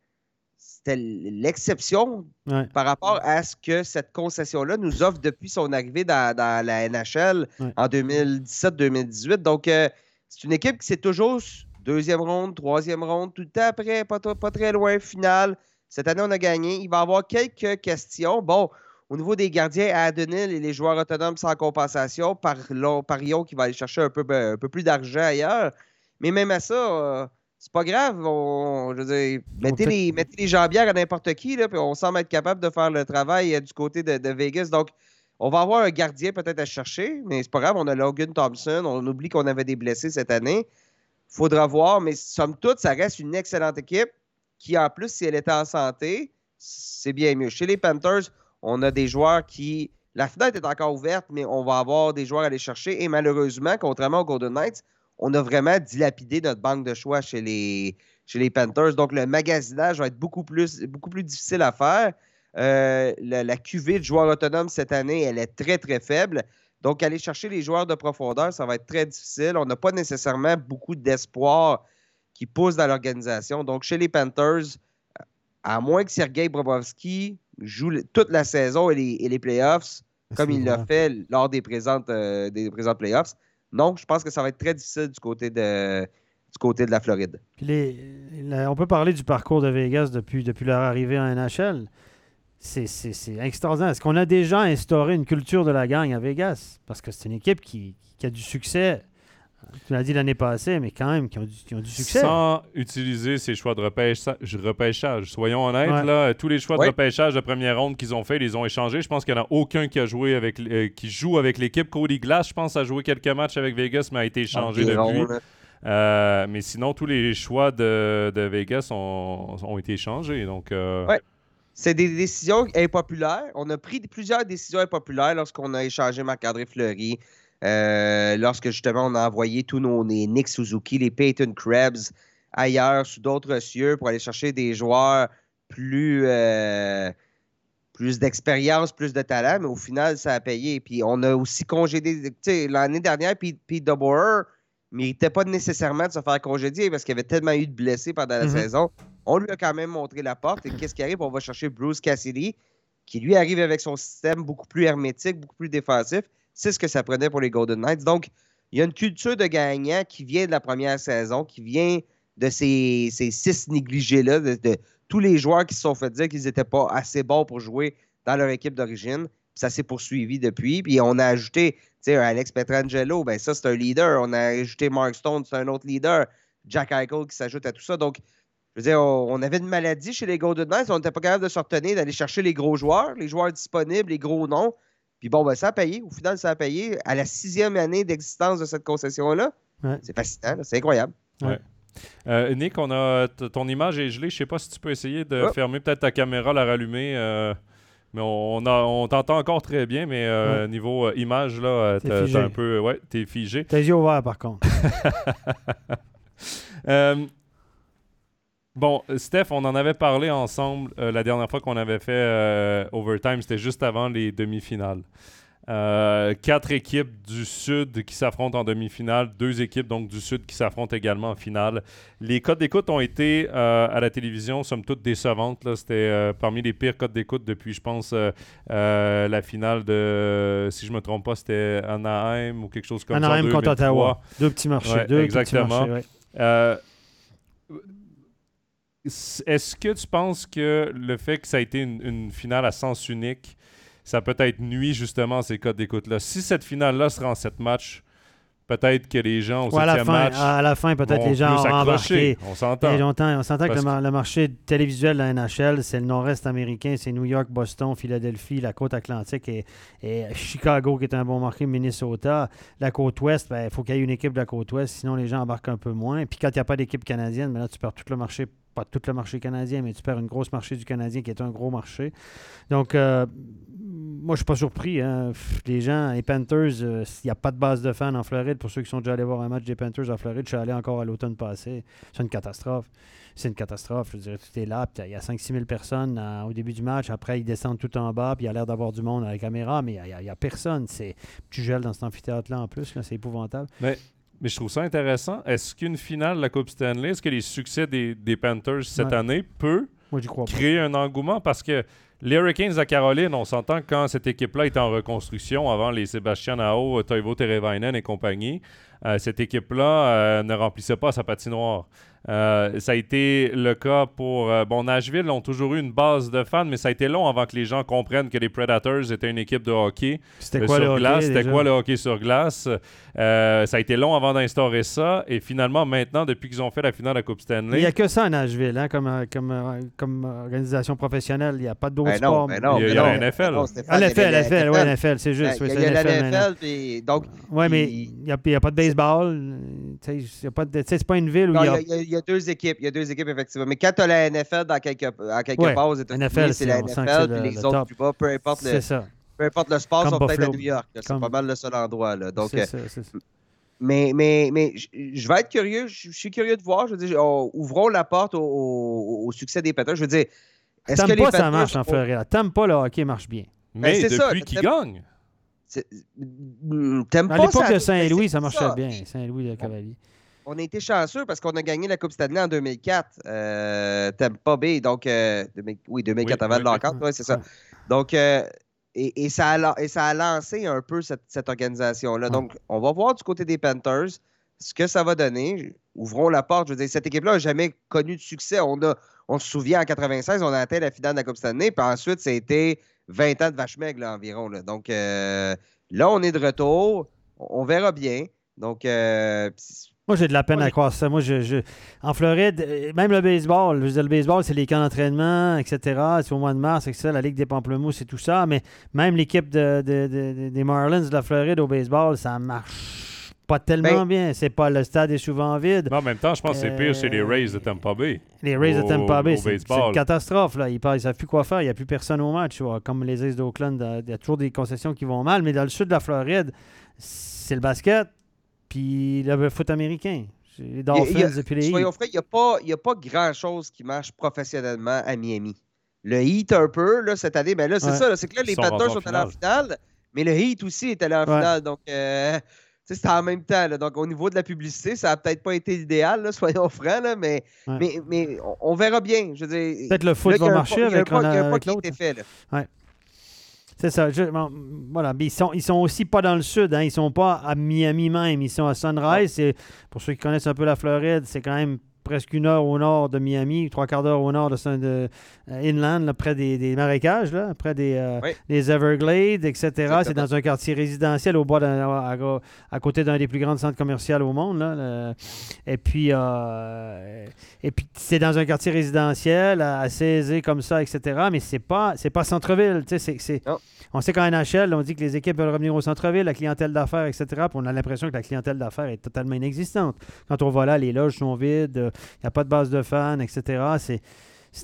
c'était l'exception par rapport à ce que cette concession-là nous offre depuis son arrivée dans, la NHL en 2017-2018. Donc, euh, c'est une équipe qui s'est toujours Deuxième ronde, troisième ronde, tout le temps après, pas, très loin, final. Cette année, on a gagné. Il va y avoir quelques questions. Bon, au niveau des gardiens, à Adenil et les joueurs autonomes sans compensation, par, Parion qui va aller chercher un peu, ben, un peu plus d'argent ailleurs. Mais même à ça, euh, c'est pas grave. je mettez, les, mettez les jambières à n'importe qui, là, puis on semble être capable de faire le travail euh, du côté de, de, Vegas. Donc, on va avoir un gardien peut-être à chercher, mais c'est pas grave. On a Logan Thompson. On oublie qu'on avait des blessés cette année faudra voir, mais somme toute, ça reste une excellente équipe qui, en plus, si elle était en santé, c'est bien mieux. Chez les Panthers, on a des joueurs qui. La fenêtre est encore ouverte, mais on va avoir des joueurs à aller chercher. Et malheureusement, contrairement aux Golden Knights, on a vraiment dilapidé notre banque de choix chez les, chez les Panthers. Donc, le magasinage va être beaucoup plus, beaucoup plus difficile à faire. Euh, la, la, cuvée de joueurs autonomes cette année, elle est très, très faible. Donc, aller chercher les joueurs de profondeur, ça va être très difficile. On n'a pas nécessairement beaucoup d'espoir qui pousse dans l'organisation. Donc, chez les Panthers, à moins que Sergei Bobrovski joue toute la saison et les, playoffs, comme il l'a fait lors des présentes, euh, des présents playoffs, non, je pense que ça va être très difficile du côté de, du côté de la Floride. on peut parler du parcours de Vegas depuis, depuis leur arrivée en NHL c'est extraordinaire. Est-ce qu'on a déjà instauré une culture de la gang à Vegas? Parce que c'est une équipe qui, a du succès Tu l'as dit l'année passée, mais quand même, qui ont du, qui ont du succès. Sans utiliser ces choix de repêchage. repêchage. Soyons honnêtes, Ouais. là, tous les choix Ouais. de repêchage de première ronde qu'ils ont fait, ils les ont échangés. Je pense qu'il n'y en a aucun qui a joué avec euh, qui joue avec l'équipe. Cody Glass, je pense, a joué quelques matchs avec Vegas, mais a été échangé depuis. là. Euh, mais sinon, tous les choix de, de Vegas ont, ont été échangés. Donc, euh, Ouais. C'est des décisions impopulaires. On a pris plusieurs décisions impopulaires lorsqu'on a échangé Marc-André Fleury, euh, lorsque justement on a envoyé tous nos les Nick Suzuki, les Peyton Krebs ailleurs sous d'autres cieux pour aller chercher des joueurs plus, euh, plus d'expérience, plus de talent, mais au final, ça a payé. Puis on a aussi tu sais, l'année dernière, Pete, Pete DeBoer méritait pas nécessairement de se faire congédier parce qu'il y avait tellement eu de blessés pendant la Mhm. saison. On lui a quand même montré la porte. Et qu'est-ce qui arrive? On va chercher Bruce Cassidy, qui lui arrive avec son système beaucoup plus hermétique, beaucoup plus défensif. C'est ce que ça prenait pour les Golden Knights. Donc, il y a une culture de gagnant qui vient de la première saison, qui vient de ces, ces six négligés-là, de, tous les joueurs qui se sont fait dire qu'ils n'étaient pas assez bons pour jouer dans leur équipe d'origine. Ça s'est poursuivi depuis. Puis on a ajouté, tu sais, Alex Petrangelo, ben ça, c'est un leader. On a ajouté Mark Stone, c'est un autre leader. Jack Eichel qui s'ajoute à tout ça. Donc, je veux dire, on, on avait une maladie chez les Golden Knights. On n'était pas capable de se retenir, d'aller chercher les gros joueurs, les joueurs disponibles, les gros noms. Puis bon, ben, ça a payé. Au final, ça a payé. À la sixième année d'existence de cette concession-là, Ouais. c'est fascinant, c'est incroyable. Euh, Nick, on a ton image est gelée. Je sais pas si tu peux essayer de Oh. fermer peut-être ta caméra, la rallumer. euh, mais on, a- on t'entend encore très bien, mais euh, niveau euh, image, là, T'es figé. un peu. Ouais, t'es figé. T'as les yeux ouverts, par contre. Euh, bon, Steph, on en avait parlé ensemble euh, la dernière fois qu'on avait fait euh, Overtime. C'était juste avant les demi-finales. Euh, quatre équipes du Sud qui s'affrontent en demi-finale, deux équipes donc du Sud qui s'affrontent également en finale. Les codes d'écoute ont été euh, à la télévision, somme toute décevantes. C'était euh, parmi les pires codes d'écoute depuis, je pense, la finale de, si je me trompe pas, c'était Anaheim ou quelque chose comme Anaheim ça. en contre 2003. Ottawa. Deux petits marchés. Ouais, deux exactement. petits marchés, ouais. Est-ce que tu penses que le fait que ça a été une, une finale à sens unique, ça peut-être nuit justement à ces codes d'écoute-là? Si cette finale-là sera en sept matchs, peut-être que les gens au Ouais, à la septième fin, match à la fin peut-être les gens ont embarqué. On s'entend. on s'entend que le, mar- le marché télévisuel de la NHL, c'est le nord-est américain, c'est New York, Boston, Philadelphie, la côte atlantique et, et Chicago qui est un bon marché, Minnesota. La côte ouest, ben, il faut qu'il y ait une équipe de la côte ouest, sinon les gens embarquent un peu moins. Puis quand il n'y a pas d'équipe canadienne, ben là, tu perds tout le marché, pas tout le marché canadien, mais tu perds une grosse marché du Canadien qui est un gros marché. Donc, euh, moi, je suis pas surpris. hein. Les gens, les Panthers, euh, il n'y a pas de base de fans en Floride. Pour ceux qui sont déjà allés voir un match des Panthers en Floride, je suis allé encore à l'automne passé. C'est une catastrophe. C'est une catastrophe. Je veux dire, tout est là. Il y a 5-6 000 personnes euh, au début du match. Après, ils descendent tout en bas. Puis il y a l'air d'avoir du monde à la caméra, mais il n'y a, personne. Tu gèles dans cet amphithéâtre-là en plus. c'est épouvantable. Mais je trouve ça intéressant. Est-ce qu'une finale de la Coupe Stanley, est-ce que les succès des, des Panthers cette Ouais. année peut Moi, pas. créer un engouement? Parce que les Hurricanes de Caroline, on s'entend que quand cette équipe-là était en reconstruction avant les Sébastien Aho, Toivo Terevainen et compagnie, euh, cette équipe-là euh, ne remplissait pas sa patinoire. Euh, ça a été le cas pour. euh, bon, Nashville ont toujours eu une base de fans, mais ça a été long avant que les gens comprennent que les Predators étaient une équipe de hockey. C'était Euh, quoi sur le hockey, glace, C'était quoi le hockey sur glace? Euh, ça a été long avant d'instaurer ça. Et finalement, maintenant, depuis qu'ils ont fait la finale de la Coupe Il Stanley, n'y a que ça à Nashville, hein, comme, comme, comme organisation professionnelle. Il n'y a pas d'autres Ben sports. ben non, Il y a- ben il y a non, la NFL. ben non, À Stéphane, il y a NFL, oui, NFL, c'est juste. Il oui, y c'est a la NFL. NFL, puis donc. Oui, mais il n'y il a pas de baseball. C'est pas une ville où Non, il y a. il y, a- il y a deux équipes. Il y a deux équipes, effectivement. Mais quand tu as la NFL dans quelque, à quelque Ouais, part aux États-Unis, c'est c'est- la NFL, c'est puis le- les le autres top. plus bas, peu importe le, C'est ça. peu importe le sport, Comme sont peut-être à. New York. C'est Comme- pas mal le seul endroit. Là. Donc, C'est euh, ça, c'est ça. mais mais, mais je- vais être curieux. Je suis curieux de voir. Je veux dire, on- ouvrons la porte au, au- au succès des Panthers. Je veux dire, est-ce que les pas, ça marche en Floride. T'aimes pas, le hockey marche bien. mais Ben, c'est ça, depuis qu'ils t'aimes- gagnent. Mm, T'aimes À pas l'époque ça? de Saint-Louis, ça marchait ça. bien. Saint-Louis, le Cavalier. on a été chanceux parce qu'on a gagné la Coupe Stanley en 2004. Euh, Tampa Bay, donc, euh, 2000 oui, 2004 Oui, avant oui, le lockout, oui. c'est ça. Donc, euh, et, et ça a, la- et ça a lancé un peu cette, cette organisation-là. Ouais. Donc, on va voir du côté des Panthers ce que ça va donner. Ouvrons la porte. Je veux dire, cette équipe-là n'a jamais connu de succès. On, a, on se souvient, en 96, on a atteint la finale de la Coupe Stanley, puis ensuite, ça a été 20 ans de vache maigre là, environ. là. Donc, euh, là, on est de retour. On, on verra bien. Donc, euh, moi, j'ai de la peine à croire ça. Moi, je, en Floride, euh, même le baseball, je le baseball, c'est les camps d'entraînement, etc. C'est au mois de mars, etc. La Ligue des Pamplemousses et tout ça. Mais même l'équipe de, des Marlins de la Floride au baseball, ça marche pas tellement ben bien. C'est pas le stade est souvent vide. Mais en même temps, je pense que c'est pire chez les Rays de Tampa Bay. Les Rays de Tampa Bay, c'est une catastrophe. Là. Ils ne savent plus quoi faire. Il n'y a plus personne au match. Comme les Aces d'Oakland, il y a toujours des concessions qui vont mal. Mais dans le sud de la Floride, c'est le basket puis le foot américain. Les Dolphins et puis les Soyons frais, il n'y a pas, a pas grand-chose qui marche professionnellement à Miami. Le Heat, un peu, là, cette année, ben là, c'est ça. C'est que là, les Panthers sont allés en finale, mais le Heat aussi est allé en finale. Donc, euh, c'était en même temps. donc, au niveau de la publicité, ça n'a peut-être pas été idéal, soyons francs, là, mais, mais, mais on, verra bien. Peut-être le foot va marcher avec, un, avec l'autre. Ouais. C'est ça. voilà. ils sont, ils sont aussi pas dans le sud. Hein. Ils sont pas à Miami même. Ils sont à Sunrise. Pour ceux qui connaissent un peu la Floride, c'est quand même presque une heure au nord de Miami, trois quarts d'heure au nord de, de euh, Inland, près des, marécages, là, près des, euh, Everglades, etc. C'est dans un quartier résidentiel au bas à, côté d'un des plus grands centres commerciaux au monde. Là, et puis, euh, et puis c'est dans un quartier résidentiel assez aisé comme ça, etc. Mais c'est pas c'est pas centre-ville. On sait qu'en NHL, on dit que les équipes veulent revenir au centre-ville, la clientèle d'affaires, etc. Puis on a l'impression que la clientèle d'affaires est totalement inexistante. Quand on va là, les loges sont vides, n'y a pas de base de fans, etc. C'est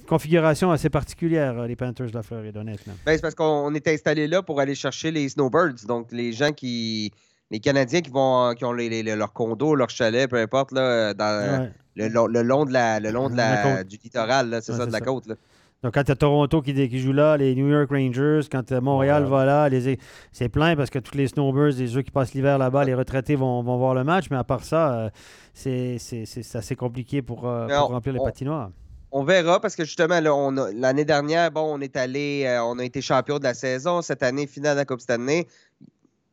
une configuration assez particulière, euh, les Panthers de la Floride, honnêtement. Ben, c'est parce qu'on est installé là pour aller chercher les snowbirds, donc les gens qui. Les Canadiens qui vont qui ont les, leur condo, leur chalet, peu importe, là, dans, le, long de la, le long de la, du littoral, c'est ça, de la côte. Là. Donc, quand tu as Toronto qui, qui, joue là, les New York Rangers, quand Montréal va là, c'est plein parce que tous les Snowbirds, les jeux qui passent l'hiver là-bas, les retraités vont, vont, voir le match. Mais à part ça, euh, c'est assez compliqué pour, euh, remplir les patinoires. On verra parce que justement, l'année dernière, bon, on est allé, euh, on a été champion de la saison. Cette année, finale de la Coupe année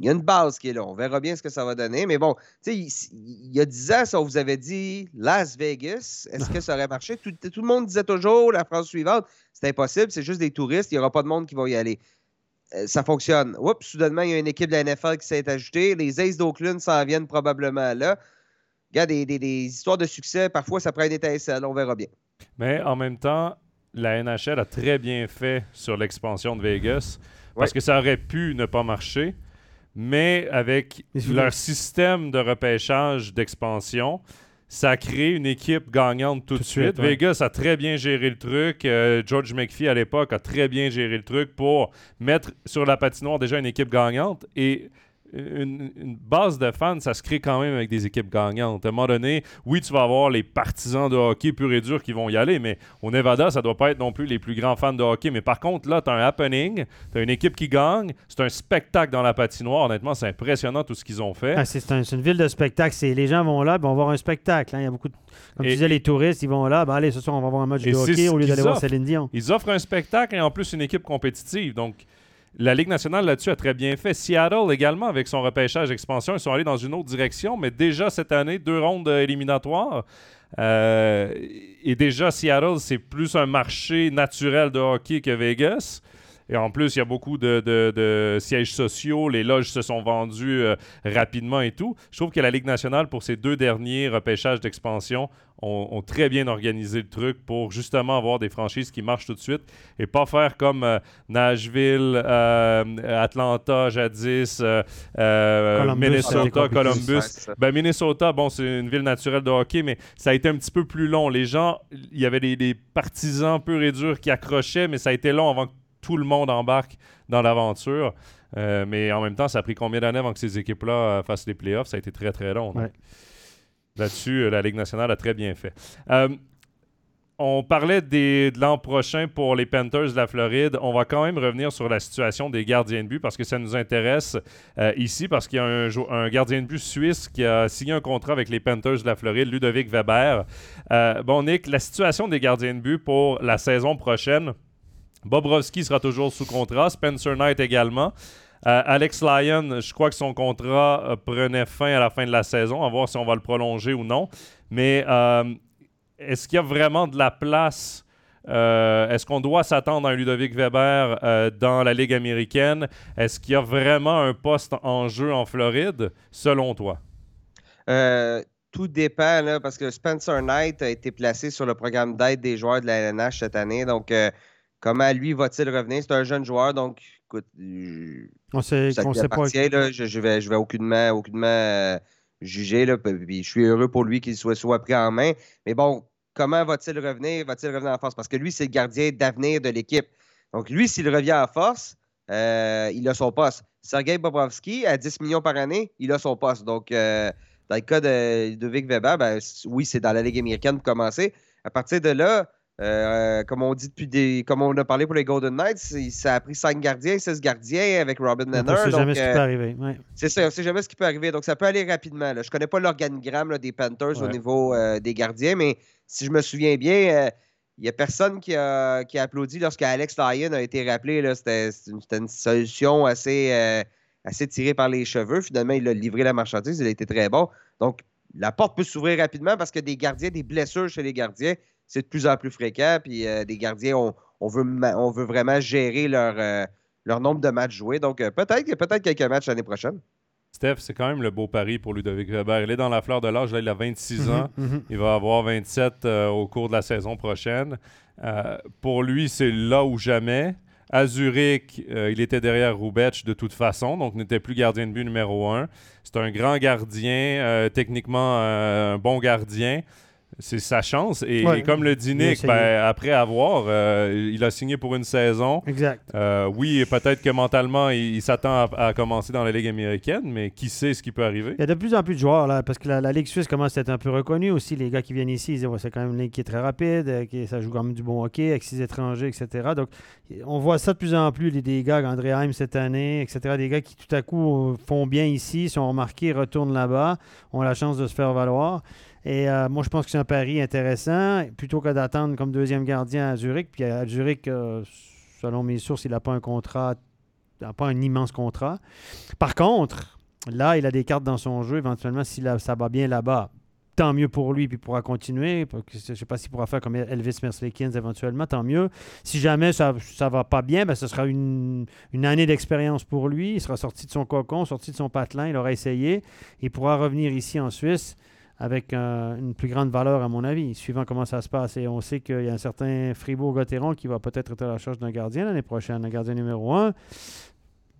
il y a une base qui est là. On verra bien ce que ça va donner. Mais bon, tu sais, il, y a 10 ans, ça, on vous avait dit Las Vegas. Est-ce que ça aurait marché? Tout, le monde disait toujours la phrase suivante c'est impossible, c'est juste des touristes, il n'y aura pas de monde qui va y aller. Euh, ça fonctionne. Oups, soudainement, il y a une équipe de la NFL qui s'est ajoutée. Les Aces d'Oakland s'en viennent probablement là. Regarde, des, des, histoires de succès, parfois, ça prend une étincelle. On verra bien. Mais en même temps, la NHL a très bien fait sur l'expansion de Vegas parce que ça aurait pu ne pas marcher mais avec leur système de repêchage d'expansion, ça a créé une équipe gagnante tout, de suite. Vegas a très bien géré le truc. Euh, George McPhee, à l'époque, a très bien géré le truc pour mettre sur la patinoire déjà une équipe gagnante. Et une, base de fans, ça se crée quand même avec des équipes gagnantes. À un moment donné, oui, tu vas avoir les partisans de hockey pur et dur qui vont y aller, mais au Nevada, ça doit pas être non plus les plus grands fans de hockey. Mais par contre, là, tu as un happening, tu as une équipe qui gagne, c'est un spectacle dans la patinoire. Honnêtement, c'est impressionnant tout ce qu'ils ont fait. Ah, c'est une ville de spectacle. Les gens vont là, ils vont voir un spectacle. Hein. Il y a beaucoup Comme tu disais, les touristes, ils vont là, ben, allez, ce soir, on va voir un match de hockey au lieu d'aller voir Céline Dion. Ils offrent un spectacle et en plus une équipe compétitive. Donc, la Ligue nationale là-dessus a très bien fait. Seattle également, avec son repêchage expansion, ils sont allés dans une autre direction, mais déjà cette année, deux rondes éliminatoires. Euh, et déjà, Seattle, c'est plus un marché naturel de hockey que Vegas. Et en plus, il y a beaucoup de, sièges sociaux. Les loges se sont vendues euh, rapidement et tout. Je trouve que la Ligue nationale, pour ces deux derniers repêchages d'expansion, ont, très bien organisé le truc pour justement avoir des franchises qui marchent tout de suite et pas faire comme euh, Nashville, euh, Atlanta jadis, Minnesota, Columbus. Ben, Minnesota, bon, c'est une ville naturelle de hockey, mais ça a été un petit peu plus long. Les gens, il y avait des, des partisans purs et durs qui accrochaient, mais ça a été long avant que tout le monde embarque dans l'aventure. Euh, mais en même temps, ça a pris combien d'années avant que ces équipes-là euh, fassent les playoffs? Ça a été très, très long. Là-dessus, euh, la Ligue nationale a très bien fait. on parlait de l'an prochain pour les Panthers de la Floride. On va quand même revenir sur la situation des gardiens de but parce que ça nous intéresse ici parce qu'il y a un, un, gardien de but suisse qui a signé un contrat avec les Panthers de la Floride, Ludovic Weber. bon, Nick, la situation des gardiens de but pour la saison prochaine, Bobrovski sera toujours sous contrat, Spencer Knight également. Euh, Alex Lyon, je crois que son contrat euh, prenait fin à la fin de la saison, à voir si on va le prolonger ou non. Mais euh, est-ce qu'il y a vraiment de la place Est-ce qu'on doit s'attendre à Ludovic Weber dans la Ligue américaine? Est-ce qu'il y a vraiment un poste en jeu en Floride, selon toi? Tout dépend, parce que Spencer Knight a été placé sur le programme d'aide des joueurs de la LNH cette année. Donc, comment lui va-t-il revenir? C'est un jeune joueur, donc, écoute, On sait, ça on pas. là. je, je vais, je vais aucunement, aucunement euh, juger. Là, puis- je suis heureux pour lui qu'il soit, soit pris en main. Mais bon, comment va-t-il revenir? Va-t-il revenir en force? Parce que lui, c'est le gardien d'avenir de l'équipe. Donc, lui, s'il revient en force, euh, il a son poste. Sergei Bobrovski, à 10 millions par année, il a son poste. Donc, euh, dans le cas de Ludovic Weber, ben, oui, c'est dans la Ligue américaine pour commencer. À partir de là, euh, comme on dit depuis des. Comme on a parlé pour les Golden Knights, ça a pris 5 gardiens, 16 gardiens avec Robin On Nenner. ne sait donc, jamais ce qui euh, peut arriver. ouais. c'est ça, on sait jamais ce qui peut arriver. Donc, ça peut aller rapidement. là. Je connais pas l'organigramme des Panthers au niveau euh, des gardiens, mais si je me souviens bien, euh, il n'y a personne qui a, qui a applaudi lorsque Alex Lyon a été rappelé. C'était une, solution assez, euh, assez tirée par les cheveux. Finalement, il a livré la marchandise. Il a été très bon. Donc, la porte peut s'ouvrir rapidement parce que des gardiens, des blessures chez les gardiens, c'est de plus en plus fréquent. Puis euh, des gardiens, on, on veut, on veut vraiment gérer leur, euh, leur nombre de matchs joués. Donc, euh, peut-être qu'il y a peut-être quelques matchs l'année prochaine. Steph, c'est quand même le beau pari pour Ludovic Weber. Il est dans la fleur de l'âge, là, il a 26 ans. Mhm, mhm. Il va avoir 27 euh, au cours de la saison prochaine. Euh, pour lui, c'est là ou jamais. À Zurich, euh, il était derrière Rubech de toute façon, donc n'était plus gardien de but numéro un. C'est un grand gardien, euh, techniquement euh, un bon gardien. C'est sa chance. Et, Ouais, et comme le dit Nick, ben, après avoir, euh, il a signé pour une saison. Exact. Euh, oui, peut-être que mentalement, il, il s'attend à, à commencer dans la Ligue américaine, mais qui sait ce qui peut arriver? Il y a de plus en plus de joueurs, là, parce que la, la Ligue suisse commence à être un peu reconnue aussi. Les gars qui viennent ici, ils disent Ouais, c'est quand même une ligue qui est très rapide, euh, qui, ça joue quand même du bon hockey avec six étrangers, etc. Donc, on voit ça de plus en plus, les, des gars, André Heim cette année, etc. Des gars qui tout à coup font bien ici, sont remarqués, retournent là-bas, ont la chance de se faire valoir. Et euh, moi, je pense que c'est un pari intéressant, plutôt que d'attendre comme deuxième gardien à Zurich. Puis à Zurich, euh, selon mes sources, il n'a pas un contrat, il n'a pas un immense contrat. Par contre, là, il a des cartes dans son jeu. Éventuellement, si ça va bien là-bas, tant mieux pour lui, puis il pourra continuer. Je ne sais pas s'il pourra faire comme Elvis Merzlikins éventuellement, tant mieux. Si jamais ça ne va pas bien, ben, ce sera une année d'expérience pour lui. Il sera sorti de son cocon, sorti de son patelin, il aura essayé. Il pourra revenir ici en Suisse avec euh, une plus grande valeur, à mon avis, suivant comment ça se passe. Et on sait qu'il y a un certain Fribourg-Gotteron qui va peut-être être à la recherche d'un gardien l'année prochaine, un gardien numéro un.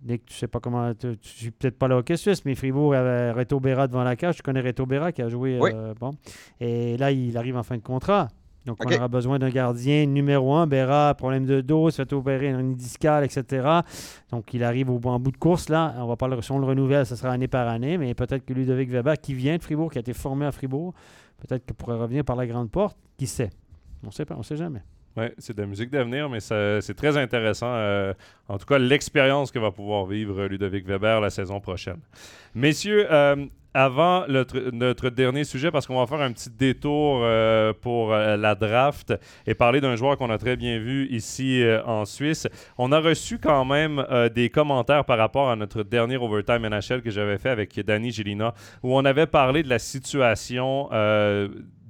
Nick, tu sais pas comment. Tu, tu suis peut-être pas là au Suisse, mais Fribourg avait Reto Berra devant la cage. Tu connais Reto Berra qui a joué. Oui. euh, bon. Et là, il arrive en fin de contrat. Donc, on aura besoin d'un gardien numéro un. Berra, problème de dos, se fait opérer un discale, etc. Donc, il arrive au, en bout de course. là. On va pas le, si on le renouvelle, ça sera année par année. Mais peut-être que Ludovic Weber, qui vient de Fribourg, qui a été formé à Fribourg, peut-être qu'il pourrait revenir par la grande porte. Qui sait? On sait pas, on sait jamais. Oui, c'est de la musique d'avenir, mais c'est très intéressant. euh, en tout cas, l'expérience que va pouvoir vivre Ludovic Weber la saison prochaine. Messieurs, euh, avant notre, dernier sujet, parce qu'on va faire un petit détour euh, pour la draft et parler d'un joueur qu'on a très bien vu ici en Suisse, on a reçu quand même des commentaires par rapport à notre dernier Overtime NHL que j'avais fait avec Danny Gélina, où on avait parlé de la situation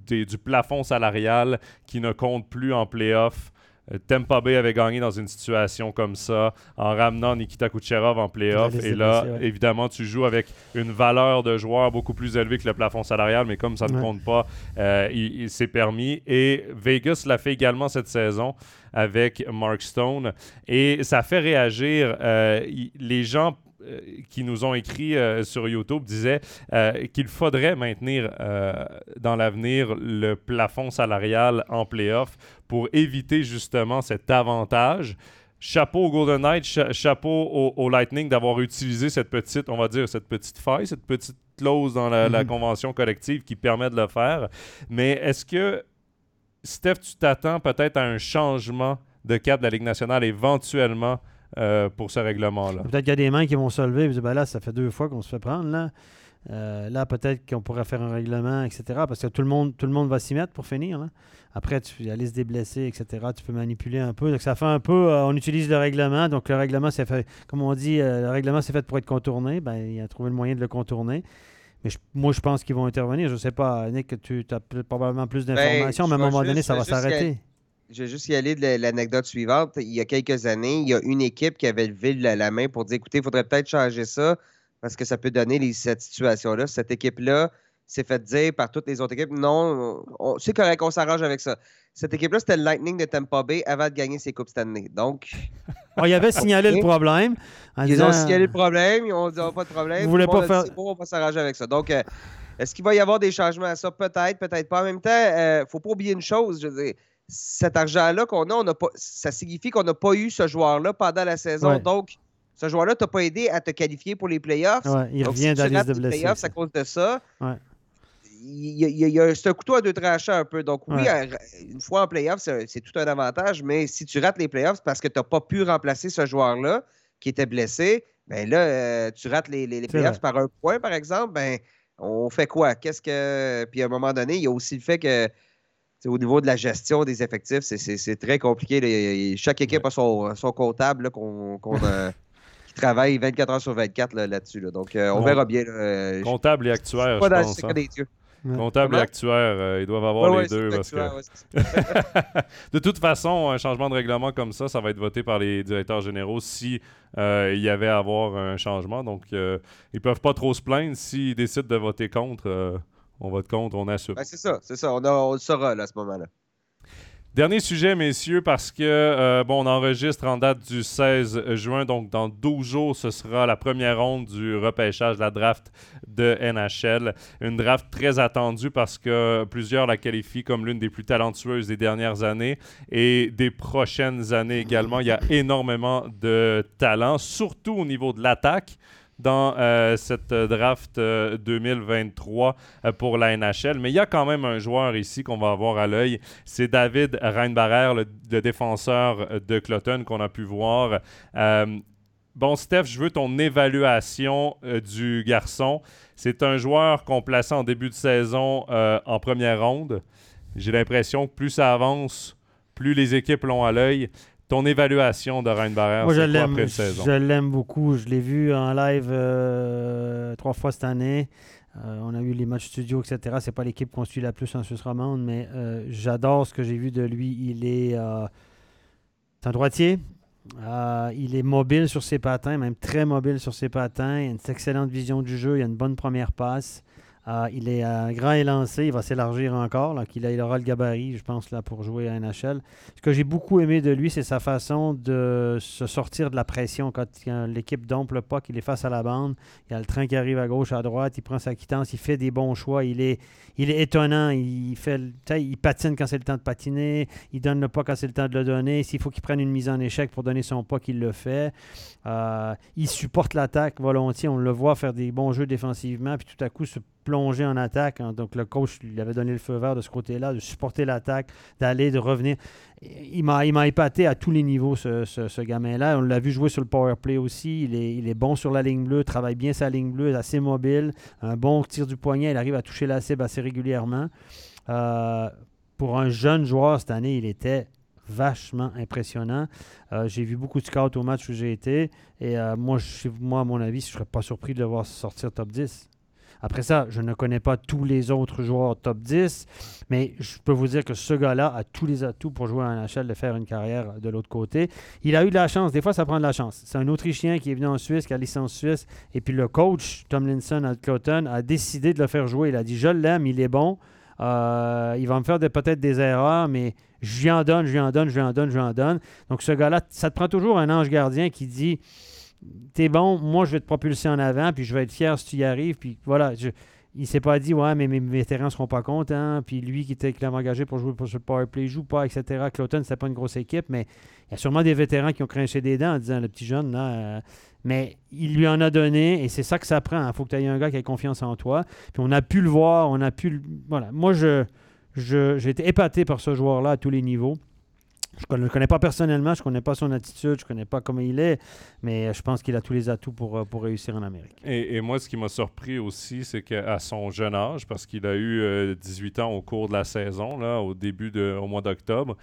des- du plafond salarial qui ne compte plus en playoff. Euh, Tampa Bay avait gagné dans une situation comme ça en ramenant Nikita Kucherov en playoff. Et là, ouais. évidemment, tu joues avec une valeur de joueur beaucoup plus élevée que le plafond salarial, mais comme ça ne Ouais. compte pas, euh, il, il s'est permis. Et Vegas l'a fait également cette saison avec Mark Stone. Et ça fait réagir euh, les gens qui nous ont écrit euh, sur YouTube disaient euh, qu'il faudrait maintenir euh, dans l'avenir le plafond salarial en playoff pour éviter justement cet avantage. Chapeau au Golden Knights, cha- chapeau au, au Lightning d'avoir utilisé cette petite, on va dire, cette petite faille, cette petite clause dans la, la Mhm. convention collective qui permet de le faire. Mais est-ce que, Steph, tu t'attends peut-être à un changement de cap de la Ligue nationale éventuellement euh, pour ce règlement-là? Peut-être qu'il y a des mains qui vont se lever et dire ben là, ça fait deux fois qu'on se fait prendre. Là, Euh, là peut-être qu'on pourrait faire un règlement, etc. Parce que tout le monde, tout le monde va s'y mettre pour finir. là. Après, tu, il y a la liste des blessés, etc. Tu peux manipuler un peu. Donc, ça fait un peu. euh, on utilise le règlement. Donc, le règlement, c'est fait. Comme on dit, euh, le règlement, c'est fait pour être contourné. Ben, il a trouvé le moyen de le contourner. Mais je- moi, je pense qu'ils vont intervenir. Je ne sais pas, Nick, tu as probablement plus d'informations, mais à un Ben, moment donné, ça va s'arrêter. Je vais juste y aller de la- l'anecdote suivante. Il y a quelques années, il y a une équipe qui avait levé la, main pour dire écoutez, il faudrait peut-être changer ça parce que ça peut donner les- cette situation-là. Cette équipe-là, s'est fait dire par toutes les autres équipes non, c'est correct, on s'arrange avec ça. Cette équipe-là, c'était le Lightning de Tampa Bay avant de gagner ses Coupes Stanley. Donc. Oh, il avait signalé le problème. ils ont signalé le problème, ils ont dit oh, pas de problème. Vous voulez pas faire. on va s'arranger avec ça. Donc, euh, est-ce qu'il va y avoir des changements à ça? Peut-être, peut-être pas. En même temps, il euh, ne faut pas oublier une chose. Je veux dire, cet argent-là qu'on a, on a pas, ça signifie qu'on n'a pas eu ce joueur-là pendant la saison. Donc, ce joueur-là t'a pas aidé à te qualifier pour les playoffs. il revient dans les de blessés. à cause de ça. Il y, a, un couteau à deux tranchants un peu. Donc, oui, une fois en playoffs, c'est tout un avantage, mais si tu rates les playoffs parce que tu n'as pas pu remplacer ce joueur-là qui était blessé, ben là, euh, tu rates les, les, playoffs par un point, par exemple, ben on fait quoi? Qu'est-ce que. Puis à un moment donné, il y a aussi le fait que au niveau de la gestion des effectifs, c'est très compliqué. Chaque équipe a son, comptable qu'on qui travaille 24 heures sur 24 là-dessus. Donc, euh, on verra bien. comptable et actuaire. Pas dans le hein. des dieux. Comptable et actuaire, euh, ils doivent avoir les deux. Parce que... de toute façon, un changement de règlement comme ça, ça va être voté par les directeurs généraux si euh, il y avait à avoir un changement. Donc, euh, ils peuvent pas trop se plaindre. S'ils décident de voter contre, on vote contre, on assure. Ben, c'est ça, c'est ça. On, on le saura à ce moment-là. Dernier sujet, messieurs, parce que, euh, bon, on enregistre en date du 16 juin, donc dans 12 jours, ce sera la première ronde du repêchage, la draft de NHL. Une draft très attendue parce que plusieurs la qualifient comme l'une des plus talentueuses des dernières années et des prochaines années également. Il y a énormément de talent, surtout au niveau de l'attaque dans euh, cette draft 2023 euh, euh, pour la NHL. Mais il y a quand même un joueur ici qu'on va avoir à l'œil. C'est David Reinbarer, le, défenseur de Cloton qu'on a pu voir. Bon, Steph, je veux ton évaluation du garçon. C'est un joueur qu'on plaçait en début de saison en première ronde. J'ai l'impression que plus ça avance, plus les équipes l'ont à l'œil. Ton évaluation de Ryan Barrère, Moi, je l'aime. Je l'aime beaucoup. Je l'ai vu en live euh, trois fois cette année. Euh, on a eu les matchs studio, etc. C'est pas l'équipe qu'on suit la plus en Suisse romande, mais euh, j'adore ce que j'ai vu de lui. Il est, un droitier. il est mobile sur ses patins, même très mobile sur ses patins. Il a une excellente vision du jeu. Il a une bonne première passe. Ah, il est euh, grand élancé, il va s'élargir encore. Il, aura le gabarit, je pense, là, pour jouer à NHL. Ce que j'ai beaucoup aimé de lui, c'est sa façon de se sortir de la pression quand, l'équipe dompe le pas, qu'il est face à la bande. Il y a le train qui arrive à gauche, à droite, il prend sa quittance, il fait des bons choix. Il est, il est étonnant. Il, fait, patine quand c'est le temps de patiner. Il donne le pas quand c'est le temps de le donner. S'il faut qu'il prenne une mise en échec pour donner son pas, qu'il le fait. Euh, il supporte l'attaque volontiers. On le voit faire des bons jeux défensivement, puis tout à coup se plonger en attaque. Hein. Donc le coach lui avait donné le feu vert de ce côté-là, de supporter l'attaque, d'aller, de revenir. Il m'a, il m'a épaté à tous les niveaux, ce, ce, gamin-là. On l'a vu jouer sur le power play aussi. Il est, il est bon sur la ligne bleue, travaille bien sa ligne bleue, est assez mobile, un bon tir du poignet. Il arrive à toucher la cible assez régulièrement. Euh, pour un jeune joueur cette année, il était vachement impressionnant. Euh, j'ai vu beaucoup de scouts au match où j'ai été. Et euh, moi, moi, à mon avis, je ne serais pas surpris de le voir sortir top 10. Après ça, je ne connais pas tous les autres joueurs top 10, mais je peux vous dire que ce gars-là a tous les atouts pour jouer en NHL, de faire une carrière de l'autre côté. Il a eu de la chance. Des fois, ça prend de la chance. C'est un Autrichien qui est venu en Suisse, qui a licence suisse, et puis le coach, Tomlinson à Cloton, a décidé de le faire jouer. Il a dit Je l'aime, il est bon. Euh, il va me faire peut-être des erreurs, mais je lui en donne, je lui en donne, je lui en donne, je lui en donne. Donc, ce gars-là, ça te prend toujours un ange gardien qui dit T'es bon, moi, je vais te propulser en avant, puis je vais être fier si tu y arrives. Puis voilà, il s'est pas dit, ouais, mais mes vétérans seront pas contents. Puis lui qui était clairement engagé pour jouer pour ce powerplay, joue pas, etc. Cloton, c'est pas une grosse équipe, mais il y a sûrement des vétérans qui ont craché des dents en disant, le petit jeune, là. Euh, mais il lui en a donné, et c'est ça que ça prend. Il faut que tu aies un gars qui ait confiance en toi. Puis on a pu le voir, on a pu. Le, voilà. Moi, je, j'ai été épaté par ce joueur-là à tous les niveaux. Je ne le connais pas personnellement, je ne connais pas son attitude, je ne connais pas comment il est, mais je pense qu'il a tous les atouts pour, euh, pour réussir en Amérique. Et, moi, ce qui m'a surpris aussi, c'est qu'à son jeune âge, parce qu'il a eu 18 euh, ans au cours de la saison, là, au début, de, au mois d'octobre,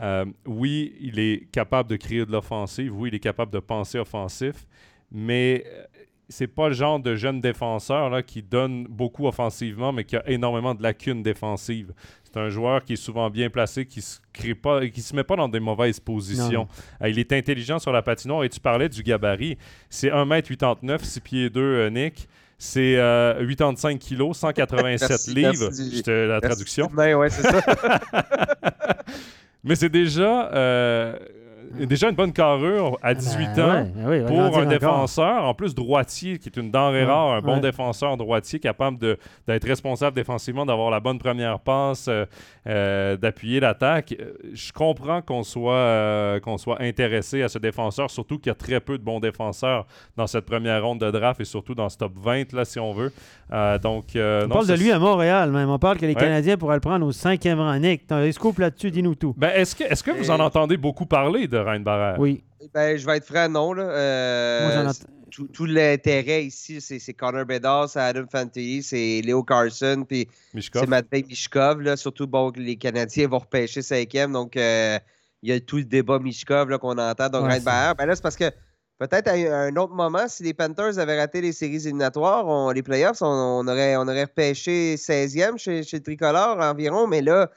euh, oui, il est capable de créer de l'offensive, oui, il est capable de penser offensif, mais c'est pas le genre de jeune défenseur là, qui donne beaucoup offensivement, mais qui a énormément de lacunes défensives. C'est un joueur qui est souvent bien placé, qui se crée pas, qui se met pas dans des mauvaises positions. Euh, il est intelligent sur la patinoire et tu parlais du gabarit. C'est 1m89, 6 pieds 2, euh, Nick. C'est euh, 85 kilos, 187 Merci, livres. merci. C'était la traduction. Ben ouais, c'est ça. Mais c'est déjà, euh, déjà une bonne carrure à 18 Ben ans. ouais, ben oui, Pour un encore. défenseur, en plus droitier, qui est une denrée Ouais, rare, un bon ouais. défenseur droitier capable d'être responsable défensivement, d'avoir la bonne première passe, euh, euh, d'appuyer l'attaque. Euh, Je comprends qu'on soit, euh, qu'on soit intéressé à ce défenseur, surtout qu'il y a très peu de bons défenseurs dans cette première ronde de draft et surtout dans ce top 20, là, si on veut. Euh, donc, On non, parle de lui à Montréal même. On parle que les. Canadiens pourraient le prendre au cinquième rang. Nick, t'as un scoop là-dessus, dis-nous tout. Ben, est-ce que, est-ce que vous en entendez beaucoup parler de Ryan Barrère? Oui. ben, je vais être franc, non. Là. Euh, Moi, j'en c'est- tout, tout l'intérêt ici, c'est Connor Bedard, c'est Adam Fantilli, c'est Léo Carson, puis c'est Matvei Mishkov. Là, surtout, bon, que les Canadiens vont repêcher cinquième. Donc, euh, il y a tout le débat Mishkov là, qu'on entend. Donc, Ouais, Ryan Barrère, ben là, c'est parce que peut-être à un autre moment, si les Panthers avaient raté les séries éliminatoires, on- les playoffs, on, on aurait, on aurait repêché 16e chez, chez le Tricolore environ. Mais là,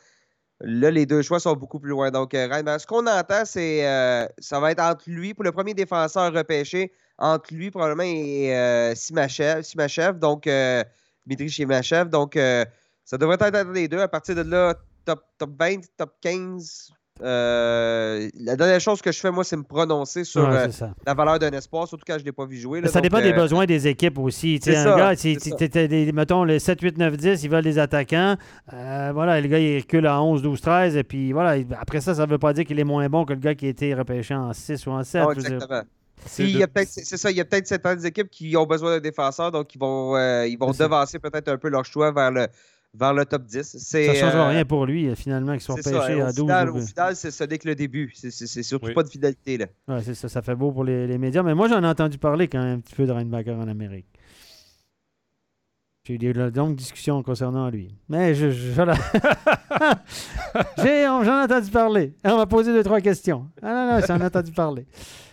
Là, les deux choix sont beaucoup plus loin. Donc, euh, Ryan ce qu'on entend, c'est euh, ça va être entre lui, pour le premier défenseur repêché, entre lui probablement et euh, Simachev, donc euh, Dmitry Simachev. Donc, ça devrait être entre les deux. À partir de là, top 20, top 15. Euh, la dernière chose que je fais, moi, c'est me prononcer sur Ouais, euh, la valeur d'un espoir, surtout quand je ne l'ai pas vu jouer. là. ça Donc, dépend des euh, besoins des équipes aussi. C'est un ça, gars, si des- mettons, le 7, 8, 9, 10, ils veulent des attaquants. Voilà, le gars, il recule à 11, 12, 13. Et puis voilà, il- après ça, ça ne veut pas dire qu'il est moins bon que le gars qui a été repêché en 6 ou en 7. non, exactement. C'est de- ça, il y a peut-être certaines équipes qui ont besoin d'un défenseur, donc ils vont, ils vont devancer peut-être un peu leur choix vers le, vers le top 10. C'est, Ça ne changera euh, rien pour lui, euh, finalement, qu'il soit c'est ça, repêché hein, à au 12. final, ou- au final, c'est, ce n'est que le début. C'est, surtout Oui. pas de fidélité. Là. Ouais, c'est ça, ça fait beau pour les, les médias. Mais moi, j'en ai entendu parler quand même un petit peu de Reinbacker en Amérique. J'ai eu de longues discussions concernant lui. Mais je, je- j'en ai entendu parler. On m'a posé deux, trois questions. Ah non, non, j'en ai entendu parler.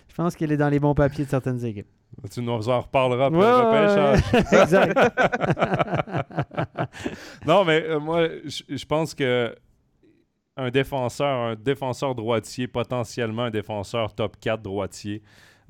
Je pense qu'il est dans les bons papiers de certaines équipes. Tu nous en reparleras après Ouais, le ouais, repêchage. ouais. exact. non, mais euh, moi, je pense que un défenseur, un défenseur droitier, potentiellement un défenseur top 4 droitier,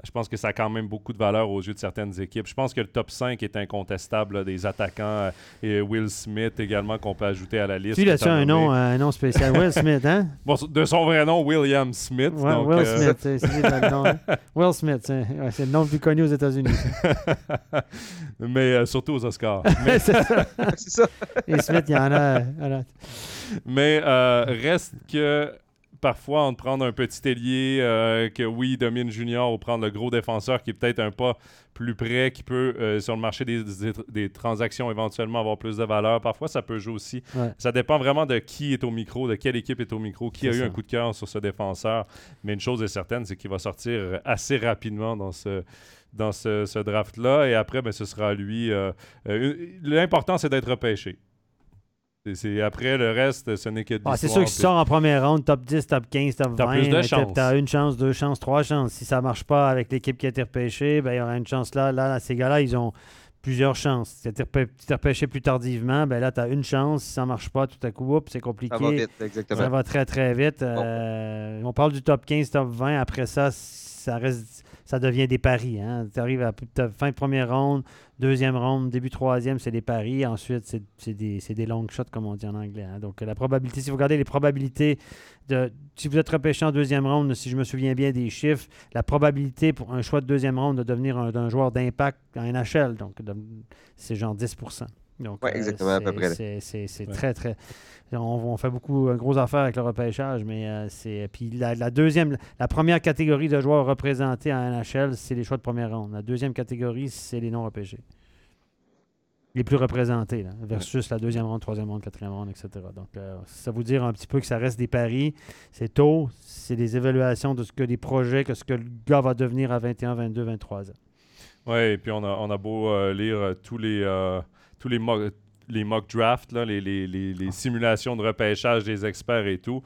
je pense que ça a quand même beaucoup de valeur aux yeux de certaines équipes. Je pense que le top 5 est incontestable là, des attaquants euh, et Will Smith également qu'on peut ajouter à la liste. A-tu t'as un nom, un nom spécial? Will Smith, hein? Bon, de son vrai nom, William Smith. Ouais, donc, Will euh, Smith, c'est le nom, hein? Will Smith, c'est ouais, c'est le nom le plus connu aux États-Unis. mais euh, surtout aux Oscars. mais c'est ça. c'est ça. Et Smith, il y en a. voilà. Mais euh, reste que parfois, on prendre un petit ailier, euh, que oui, domine junior, ou prendre le gros défenseur qui est peut-être un pas plus près, qui peut, euh, sur le marché des, des- des transactions, éventuellement avoir plus de valeur. Parfois, ça peut jouer aussi. Ouais. Ça dépend vraiment de qui est au micro, de quelle équipe est au micro, qui a eu un coup de cœur sur ce défenseur. Mais une chose est certaine, c'est qu'il va sortir assez rapidement dans ce dans ce, ce draft-là. Et après, ben, ce sera à lui. euh, L'important, c'est d'être repêché. C'est- après, le reste, ce n'est que de Ah, c'est sûr que si tu sors en première ronde, top 10, top 15, top 20, T'as plus de chances. t'as une chance, deux chances, trois chances. Si ça ne marche pas avec l'équipe qui a été repêchée, ben, il y aura une chance là. Là, ces gars-là, ils ont plusieurs chances. Si tu es repêché plus tardivement, ben là, tu as une chance. Si ça ne marche pas, tout à coup, oups, c'est compliqué. Ça va vite, exactement. Ça va très, très vite. Euh, On parle du top 15, top 20. Après ça, ça reste, ça devient des paris. Tu arrives à fin de première ronde, deuxième ronde, début troisième, c'est des paris. Ensuite, c'est des, des long shots, comme on dit en anglais. hein. Donc, la probabilité, si vous regardez les probabilités, de, si vous êtes repêché en deuxième ronde, si je me souviens bien des chiffres, la probabilité pour un choix de deuxième ronde de devenir un, un joueur d'impact en NHL, donc c'est genre 10 donc, Ouais, euh, exactement, à peu c'est- près. C'est c'est- c'est Ouais. très, très. On, on fait beaucoup, une grosse affaire avec le repêchage, mais euh, c'est. Puis la, la deuxième, la première catégorie de joueurs représentés en NHL, c'est les choix de première ronde. La deuxième catégorie, c'est les non repêchés. Les plus représentés, là, versus la deuxième ronde, troisième ronde, quatrième ronde, etc. Donc, euh, ça vous dire un petit peu que ça reste des paris. C'est tôt, c'est des évaluations de ce que les projets, que ce que le gars va devenir à 21, 22, 23 ans. Oui, et puis on a, on a beau euh, lire euh, tous les, euh, tous les, mock, les mock drafts, là, les, les- les- les simulations de repêchage des experts et tout.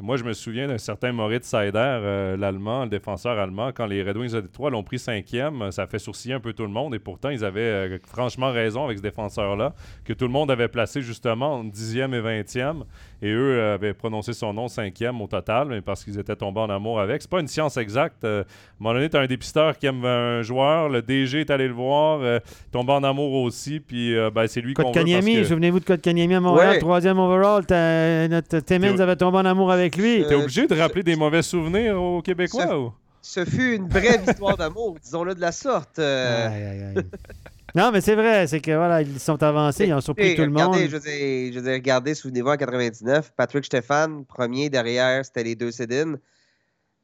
Moi, je me souviens d'un certain Moritz Seider, euh, l'Allemand, le défenseur allemand, quand les Red Wings de Détroit l'ont pris cinquième, ça fait sourciller un peu tout le monde. Et pourtant, ils avaient euh, franchement raison avec ce défenseur-là, que tout le monde avait placé justement en dixième et vingtième. Et eux euh, avaient prononcé son nom cinquième au total, mais parce qu'ils étaient tombés en amour avec. C'est pas une science exacte. à un moment donné, tu as un dépisteur qui aime un joueur, le DG est allé le voir, tombé en amour aussi, puis ben, c'est lui qu'on veut. Que... souvenez-vous de Code Kanyemi à Montréal, troisième overall. Notre Timmins avait tombé en amour avec avec lui. T'es obligé de rappeler des mauvais souvenirs aux Québécois ce, ou? ce fut une brève histoire d'amour, disons-le de la sorte. Euh. Non, mais c'est vrai, c'est que voilà, ils sont avancés, ils ont surpris tout le monde. Je veux je veux regardez, souvenez-vous en 99, Patrick Stéphane, premier derrière, c'était les deux Cédines.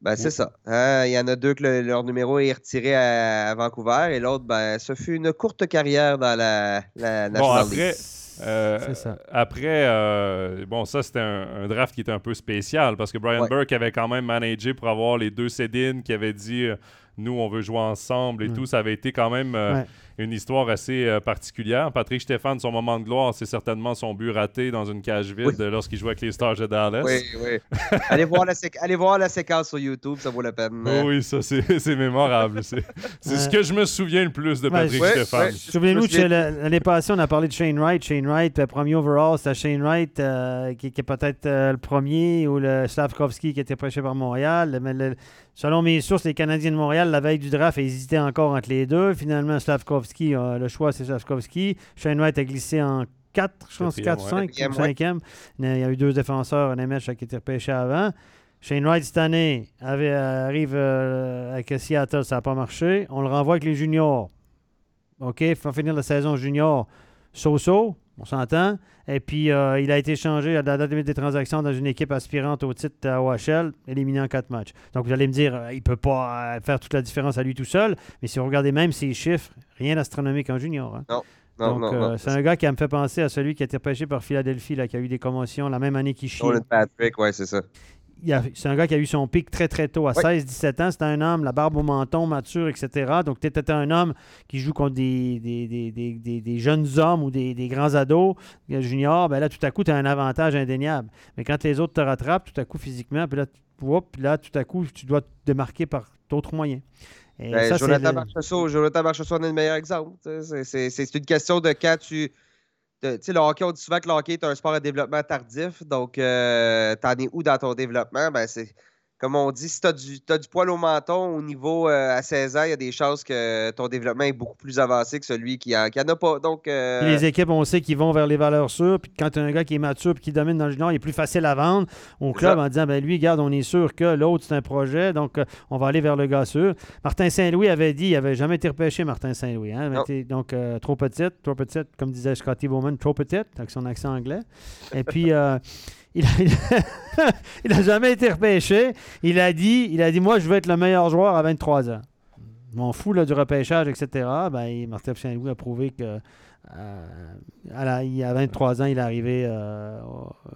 Ben, c'est ça. Hein. Il y en a deux que leur numéro est retiré à, Vancouver et l'autre, ben, ce fut une courte carrière dans la, la National League. Euh, ça. Après, euh, bon, ça, c'était un, draft qui était un peu spécial parce que Brian Burke avait quand même managé pour avoir les deux Cédines qui avaient dit euh, nous, on veut jouer ensemble et mm. tout. Ça avait été quand même une histoire assez euh, particulière. Patrick Stéphane, son moment de gloire, c'est certainement son but raté dans une cage vide lorsqu'il jouait avec les Stars de Dallas. Oui, oui. allez, voir la allez voir la séquence sur YouTube, ça vaut la peine. Oh oui, ça, c'est mémorable. C'est ce que je me souviens le plus de Patrick Stéphane. Souvenez-nous, l'année passée, on a parlé de Shane Wright. Shane Wright, le premier overall, c'était Shane Wright euh, qui, est peut-être euh, le premier ou le Slavkovski qui était prêché par Montréal. Mais selon mes sources, les Canadiens de Montréal, la veille du draft, hésitaient encore entre les deux. Finalement, Slavkovski euh, le choix, c'est Slavkovski. Shane White a glissé en 4, je pense, 4, 5, 5 e Il y a eu deux défenseurs, un MH qui était repêché avant. Shane Wright, cette année, avait, euh, arrive euh, avec Seattle, ça n'a pas marché. On le renvoie avec les juniors. OK, il faut finir la saison junior so-so, on s'entend. Et puis, il a été changé à la date des transactions dans une équipe aspirante au titre à OHL, éliminé en quatre matchs. Donc, vous allez me dire, il ne peut pas faire toute la différence à lui tout seul. Mais si vous regardez même ses chiffres, rien d'astronomique en junior. Hein. Non. Donc, euh, c'est un gars qui me fait penser à celui qui a été repêché par Philadelphie, là, qui a eu des commotions la même année qu'il chie. Patrick, ouais, c'est ça. C'est un gars qui a eu son pic très très tôt, à 16-17 ans. C'était un homme, la barbe au menton, mature, etc. Donc, tu étais un homme qui joue contre des, des, jeunes hommes ou des, grands ados juniors. Ben là, tout à coup, tu as un avantage indéniable. Mais quand les autres te rattrapent, tout à coup, physiquement, puis là, puis là tout à coup, tu dois te démarquer par d'autres moyens. Ben, ça, Jonathan, Marchessault, Jonathan est le meilleur exemple. C'est une question de quand tu. Tu sais, le hockey, on dit souvent que le hockey est un sport à développement tardif. Donc, euh, t'en es où dans ton développement? Ben, c'est comme on dit, si tu as, du poil au menton au niveau euh, à 16 ans, il y a des chances que ton développement est beaucoup plus avancé que celui qui n'en a pas. Donc, euh, Les équipes, on sait qu'ils vont vers les valeurs sûres. Puis quand tu as un gars qui est mature et qui domine dans le junior, il est plus facile à vendre au club en disant ben lui, regarde, on est sûr que l'autre, c'est un projet. Donc, euh, on va aller vers le gars sûr. Martin Saint-Louis avait dit il n'avait jamais été repêché, Martin Saint-Louis. Hein? donc, trop petite, trop petite, comme disait Scotty Bowman, trop petite, avec son accent anglais. Et puis. Il n'a jamais été repêché. Il a, dit, il a dit Moi, je veux être le meilleur joueur à 23 ans. M'en fous là, du repêchage, etc. Ben, Martin Saint-Louis a prouvé que. Euh, à, il a 23 ans, il est arrivé, euh,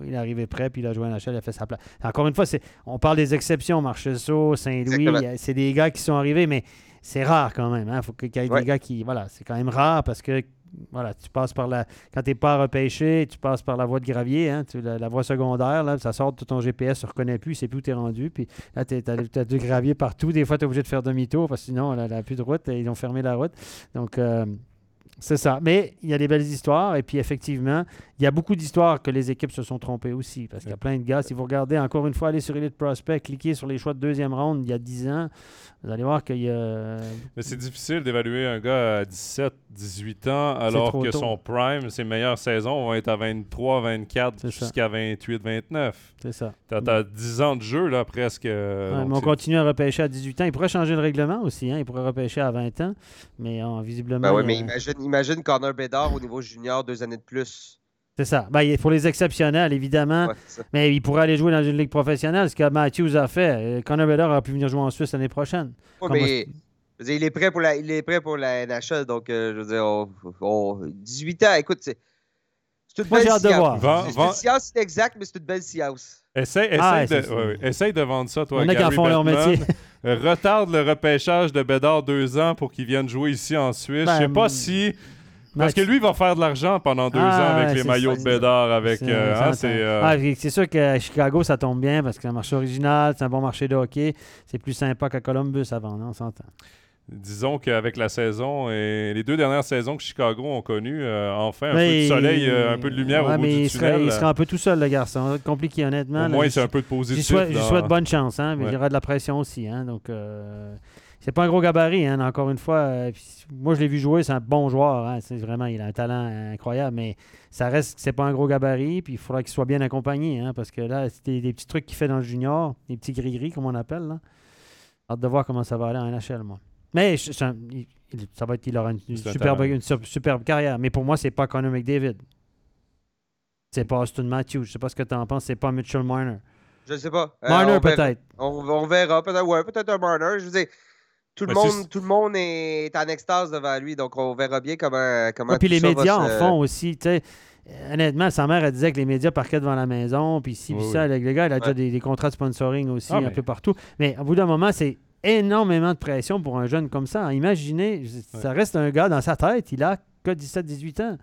il est arrivé prêt, puis il a joué à NHL, il a fait sa place. Encore une fois, on parle des exceptions, Marcheseau, Saint-Louis, c'est des gars qui sont arrivés, mais c'est rare quand même. Il hein. faut qu'il y ait des gars qui. Voilà, c'est quand même rare parce que voilà, tu passes par la. Quand tu n'es pas repêché, tu passes par la voie de gravier, hein, la, voie secondaire, là, ça sort de ton GPS, ne reconnaît plus, c'est plus où tu es rendu. Puis là, tu as, du gravier partout. Des fois, tu es obligé de faire demi-tour parce que sinon, n'y a plus de route et ils ont fermé la route. Donc, euh, c'est ça. Mais il y a des belles histoires. Et puis, effectivement, il y a beaucoup d'histoires que les équipes se sont trompées aussi. Parce qu'il y a plein de gars. Si vous regardez, encore une fois, allez sur Elite Prospect, cliquez sur les choix de deuxième ronde il y a 10 ans. Vous allez voir qu'il y a. Mais c'est difficile d'évaluer un gars à 17, 18 ans, alors que son prime, ses meilleures saisons vont être à 23, 24, jusqu'à 28, 29. C'est ça. Tu as, 10 ans de jeu, là, presque. mais on continue à repêcher à 18 ans. Il pourrait changer le règlement aussi. Hein? Il pourrait repêcher à 20 ans. Mais visiblement. Ben oui, mais imagine, imagine Connor Bedard au niveau junior, deux années de plus. C'est ça. Ben, il faut les exceptionnels, évidemment. mais il pourrait aller jouer dans une ligue professionnelle, ce que Matthews a fait. Connor Bedard aurait pu venir jouer en Suisse l'année prochaine. mais, il est prêt pour la, il est prêt pour la NHL, donc euh, je veux dire, 18 ans, écoute, c'est une belle science. C'est une science exacte, mais c'est une belle science. Essaye, ah, de, de, vendre ça, toi. Il y en a qui font leur métier. Retarde le repêchage de Bédard deux ans pour qu'il vienne jouer ici en Suisse. Je je sais pas ben, si Parce que lui, il va faire de l'argent pendant deux Ah, ans avec ouais, les maillots de Bédard. Avec, C'est- euh, hein, c'est, euh, Ah, c'est sûr qu'à Chicago, ça tombe bien parce que c'est un marché original, c'est un bon marché de hockey. C'est plus sympa qu'à Columbus avant, non? on s'entend. disons qu'avec la saison et les deux dernières saisons que Chicago ont connues, euh, enfin un Mais peu de il- soleil, euh, un peu de lumière Ouais, au bout mais du il sera, tunnel. il sera un peu tout seul, le garçon. Compliqué, honnêtement. Au là. moins, Je- c'est un peu de positif. souhaite, j'y dans- souhaite bonne chance, hein, mais Ouais. il y aura de la pression aussi. Hein, donc, euh, c'est pas un gros gabarit, hein, encore une fois. euh, moi, je l'ai vu jouer, c'est un bon joueur. Hein, c'est vraiment, il a un talent incroyable, mais ça reste que c'est pas un gros gabarit, puis il faudra qu'il soit bien accompagné, hein, parce que là, c'est des, des petits trucs qu'il fait dans le junior, des petits gris-gris, comme on appelle. Là. Hâte de voir comment ça va aller en NHL, moi. Mais je- un- il, ça va être, il aura une, superbe, talent. une sur- superbe carrière. Mais pour moi, c'est pas Connor McDavid. C'est pas Austin Matthews. Je sais pas ce que tu en penses. C'est pas Mitchell Marner. Je sais pas. Euh, Marner, on verra. peut-être. On, on verra. Peut-être ouais, peut-être un Marner. Je veux dire, tout le, monde, tout le monde est en extase devant lui, donc on verra bien comment. comment puis les médias en se- font aussi. tu sais. Honnêtement, sa mère, elle disait que les médias parquaient devant la maison, puis ci, puis Oui, ça. Le, le gars, il a déjà des, des contrats de sponsoring aussi Ah, un mais- peu partout. Mais au bout d'un moment, c'est énormément de pression pour un jeune comme ça. Imaginez, ça reste un gars dans sa tête, il a que 17-18 ans.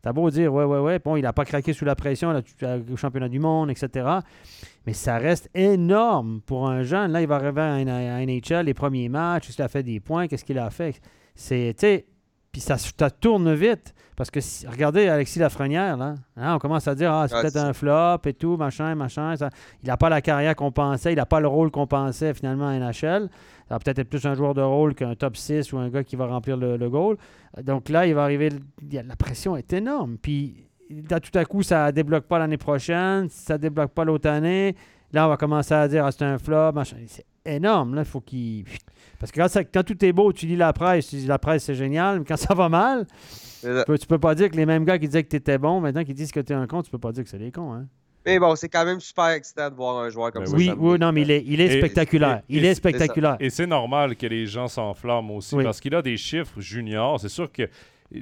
T'as beau dire, ouais, ouais, ouais, bon, il n'a pas craqué sous la pression là, tu- euh, au championnat du monde, etc. Mais ça reste énorme pour un jeune. Là, il va arriver à, NHL, les premiers matchs, est-ce qu'il a fait des points, qu'est-ce qu'il a fait? C'est, tu sais, puis ça, ça tourne vite. Parce que si- regardez Alexis Lafrenière, là. Hein, on commence à dire, ah, c'est Ah, peut-être un flop et tout, machin, machin. ça- il n'a pas la carrière qu'on pensait, il n'a pas le rôle qu'on pensait finalement à NHL. Ça va peut-être être plus un joueur de rôle qu'un top 6 ou un gars qui va remplir le, le goal. Donc là, il va arriver, il y a- la pression est énorme. Puis tout à coup, ça débloque pas l'année prochaine, ça débloque pas l'autre année. Là, on va commencer à dire, ah, c'est un flop, machin. C'est énorme, là, il faut qu'il... Parce que quand, ça- quand tout est beau, tu lis la presse, tu dis la presse c'est génial, mais quand ça va mal, tu peux, tu peux pas dire que les mêmes gars qui disaient que tu étais bon, maintenant qui disent que tu es un con, tu peux pas dire que c'est des cons. Hein? Mais bon, c'est quand même super excitant de voir un joueur comme Ben ça. Oui, oui, non, mais il est, il est Et- spectaculaire. et- il est c'est- spectaculaire. Et c'est normal que les gens s'enflamment aussi Oui. parce qu'il a des chiffres juniors. C'est sûr que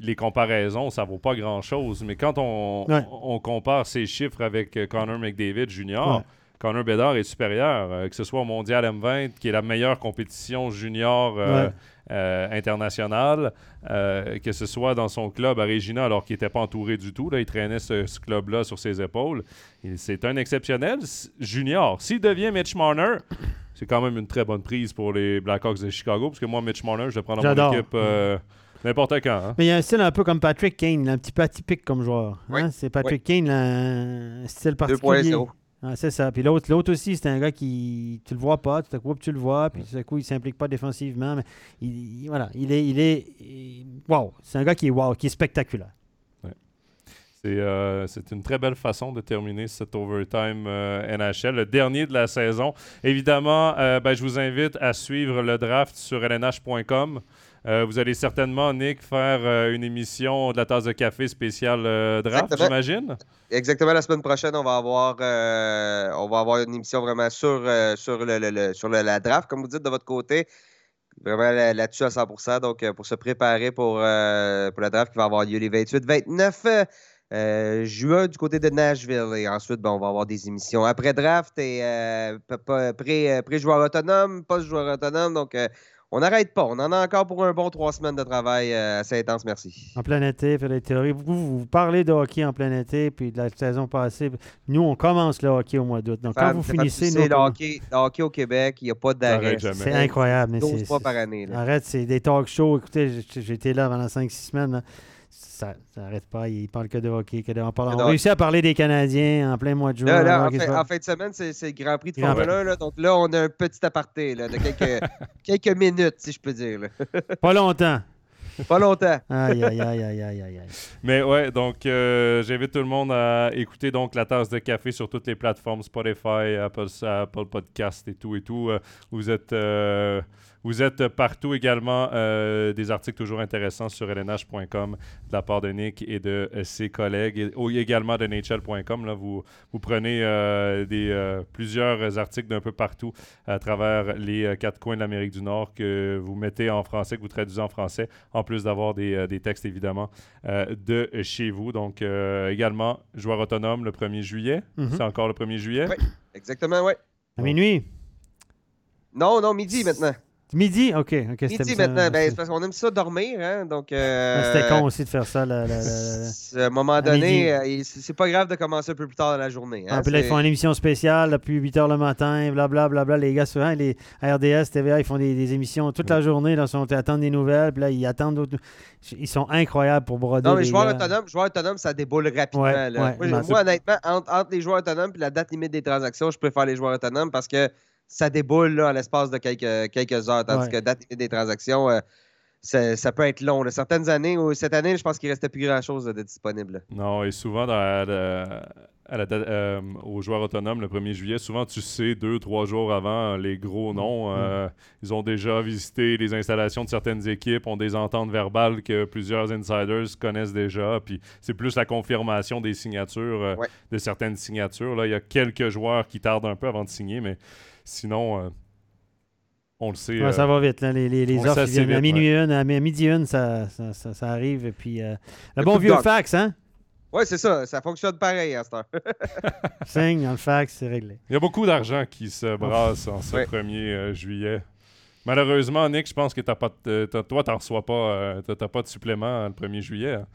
les comparaisons, ça vaut pas grand-chose. Mais quand on, Ouais. on compare ses chiffres avec euh, Connor McDavid junior, Ouais. Connor Bedard est supérieur, euh, que ce soit au Mondial M20, qui est la meilleure compétition junior euh, Ouais. euh, internationale, que ce soit dans son club à Regina, alors qu'il n'était pas entouré du tout. Là, il traînait ce, ce club-là sur ses épaules. Il- C'est un exceptionnel junior. S'il devient Mitch Marner, c'est quand même une très bonne prise pour les Blackhawks de Chicago, parce que moi, Mitch Marner, je le prends dans mon équipe n'importe quand. hein. Mais il y a un style un peu comme Patrick Kane, un petit peu atypique comme joueur. hein. Oui. C'est Patrick Kane, là, un style particulier. 2.0. Ah, c'est ça. Puis l'autre, l'autre aussi, c'est un gars qui. Tu le vois pas, tout à coup, tu le vois, puis tout à coup, il s'implique pas défensivement. Mais il, il- voilà, il est. Il est il- wow. C'est un gars qui est wow, qui est spectaculaire. C'est euh, c'est une très belle façon de terminer cet overtime euh, NHL, le dernier de la saison. Évidemment, euh, ben, je vous invite à suivre le draft sur lnh.com. Euh, vous allez certainement, Nick, faire euh, une émission de la tasse de café spéciale euh, draft, j'imagine? Exactement, la semaine prochaine, on va avoir, on va avoir une émission vraiment sur, sur, le, le- le- sur le- la draft, comme vous dites, de votre côté. Vraiment là- là-dessus à 100% Donc, pour se préparer pour, pour la draft qui va avoir lieu les 28-29 euh, juin du côté de Nashville. Et ensuite, ben, on va avoir des émissions après draft et euh, pré-joueur autonome, post-joueur autonome. Donc, euh, on n'arrête pas. On en a encore pour un bon trois semaines de travail euh, assez intense. Merci. En plein été, faire des théories. Vous, vous, parlez de hockey en plein été, puis de la saison passée. Nous, on commence le hockey au mois d'août. Donc, quand vous finissez, sais, le hockey, le hockey au Québec, il n'y a pas d'arrêt. C'est incroyable. Mais 12 c'est, fois c'est- par année. là. Arrête, c'est des talk shows. Écoutez, été là pendant 5-6 semaines. là. Ça n'arrête pas. Ils parlent que de hockey. Que de... On, parle- on réussit à parler des Canadiens en plein mois de juin. Là, là, en, fin, se- en fin de semaine, c'est le Grand Prix de Grand Formule 1. là. donc là, on a un petit aparté là, de quelques, quelques minutes, si je peux dire. là. Pas longtemps. Pas longtemps. Aïe, aïe, aïe, aïe, aïe, aïe. aïe. Mais ouais, donc euh, j'invite tout le monde à écouter donc la tasse de café sur toutes les plateformes Spotify, Apple, Apple Podcast et tout et tout. Euh, vous êtes euh, vous êtes partout également euh, des articles toujours intéressants sur lnh.com de la part de Nick et de euh, ses collègues et ou également de NHL.com. Là, vous, vous prenez euh, des, euh, plusieurs articles d'un peu partout à travers les euh, quatre coins de l'Amérique du Nord que vous mettez en français, que vous traduisez en français, en plus d'avoir des, des textes évidemment euh, de chez vous. Donc, euh, également, joueur autonome le 1er juillet. Mhm. C'est encore le 1er juillet? Ouais. Exactement, ouais. À minuit. Non, non, midi maintenant. Midi? OK. ok, Midi maintenant, ben, c'est parce qu'on aime ça dormir, hein, donc... Euh, C'était con aussi de faire ça. la- la- la- la- À un moment donné, euh, c'est pas grave de commencer un peu plus tard dans la journée. hein, Ah, puis là, ils font une émission spéciale depuis 8 h le matin, blablabla. Bla, bla, les gars, souvent, les RDS, TVA, ils font des, des émissions toute la journée. Là, ils attendent des nouvelles. Puis là, ils attendent d'autres. Ils sont incroyables pour broder. Non, mais les joueur autonome, joueur autonome, ça déboule rapidement. Ouais, là. ouais, moi, honnêtement, entre, entre les joueurs autonomes et la date limite des transactions, je préfère les joueurs autonomes parce que ça déboule là, à l'espace de quelques, quelques heures. Tandis Ouais. que date des transactions, euh, ça, ça peut être long. là. Certaines années, ou cette année, je pense qu'il restait plus grand-chose de disponible. Non, et souvent, dans la- la- à la date- euh, aux joueurs autonomes, le 1er juillet, souvent, tu sais, deux, trois jours avant, les gros noms, euh, ils ont déjà visité les installations de certaines équipes, ont des ententes verbales que plusieurs insiders connaissent déjà, puis c'est plus la confirmation des signatures, euh, Ouais. de certaines signatures. Là, il y a quelques joueurs qui tardent un peu avant de signer, mais sinon, euh, on le sait. Ouais, euh, ça va vite. là. Les, les, offres à minuit une, à mi- midi une, ça, ça, ça, ça arrive. Et puis, euh, le Le bon vieux doc. fax, hein? Ouais, c'est ça. Ça fonctionne pareil à cette heure. Signe le fax, c'est réglé. Il y a beaucoup d'argent qui se brasse en ce Ouais. 1er euh, juillet. Malheureusement, Nick, je pense que t'as pas de- t'as- toi, t'en reçois pas, euh, t'as- t'as pas de supplément le 1er juillet. hein.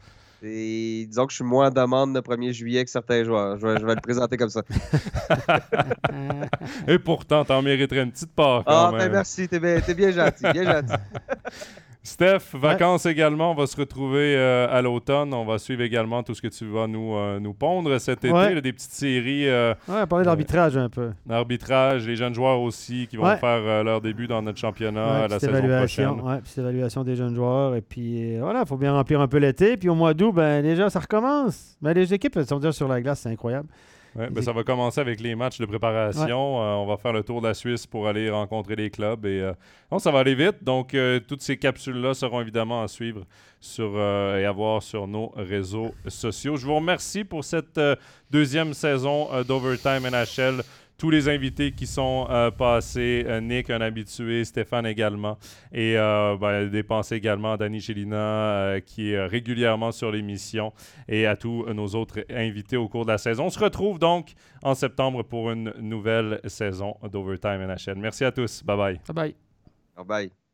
Et disons que je suis moins en demande le 1er juillet que certains joueurs. Je vais, je vais le présenter comme ça. Et pourtant, t'en mériterais une petite part quand Ah, ben merci. T'es bien, t'es bien gentil. Bien gentil. Steph, vacances également. On va se retrouver euh, à l'automne. On va suivre également tout ce que tu vas nous, euh, nous pondre cet été. Ouais. là, des petites séries euh, Ouais, parler de l'arbitrage un peu. d'arbitrage, les jeunes joueurs aussi qui vont Ouais. faire euh, leur début dans notre championnat à la saison évaluation, prochaine. petite évaluation des jeunes joueurs. Et puis euh, voilà, il faut bien remplir un peu l'été. Puis au mois d'août, ben, déjà, ça recommence. Ben, les équipes, elles sont déjà sur la glace, c'est incroyable. Ouais, ben, ça va commencer avec les matchs de préparation. Euh, on va faire le tour de la Suisse pour aller rencontrer les clubs. Et, euh, non, ça va aller vite. Donc, euh, toutes ces capsules-là seront évidemment à suivre sur, et à voir sur nos réseaux sociaux. Je vous remercie pour cette deuxième saison d'Overtime NHL. Tous les invités qui sont euh, passés, euh, Nick, un habitué, Stéphane également, et euh, ben, des pensées également à Danny Gélina, euh, qui est régulièrement sur l'émission et à tous nos autres invités au cours de la saison. On se retrouve donc en septembre pour une nouvelle saison d'Overtime NHL. Merci à tous. Bye bye. Bye bye. Bye bye.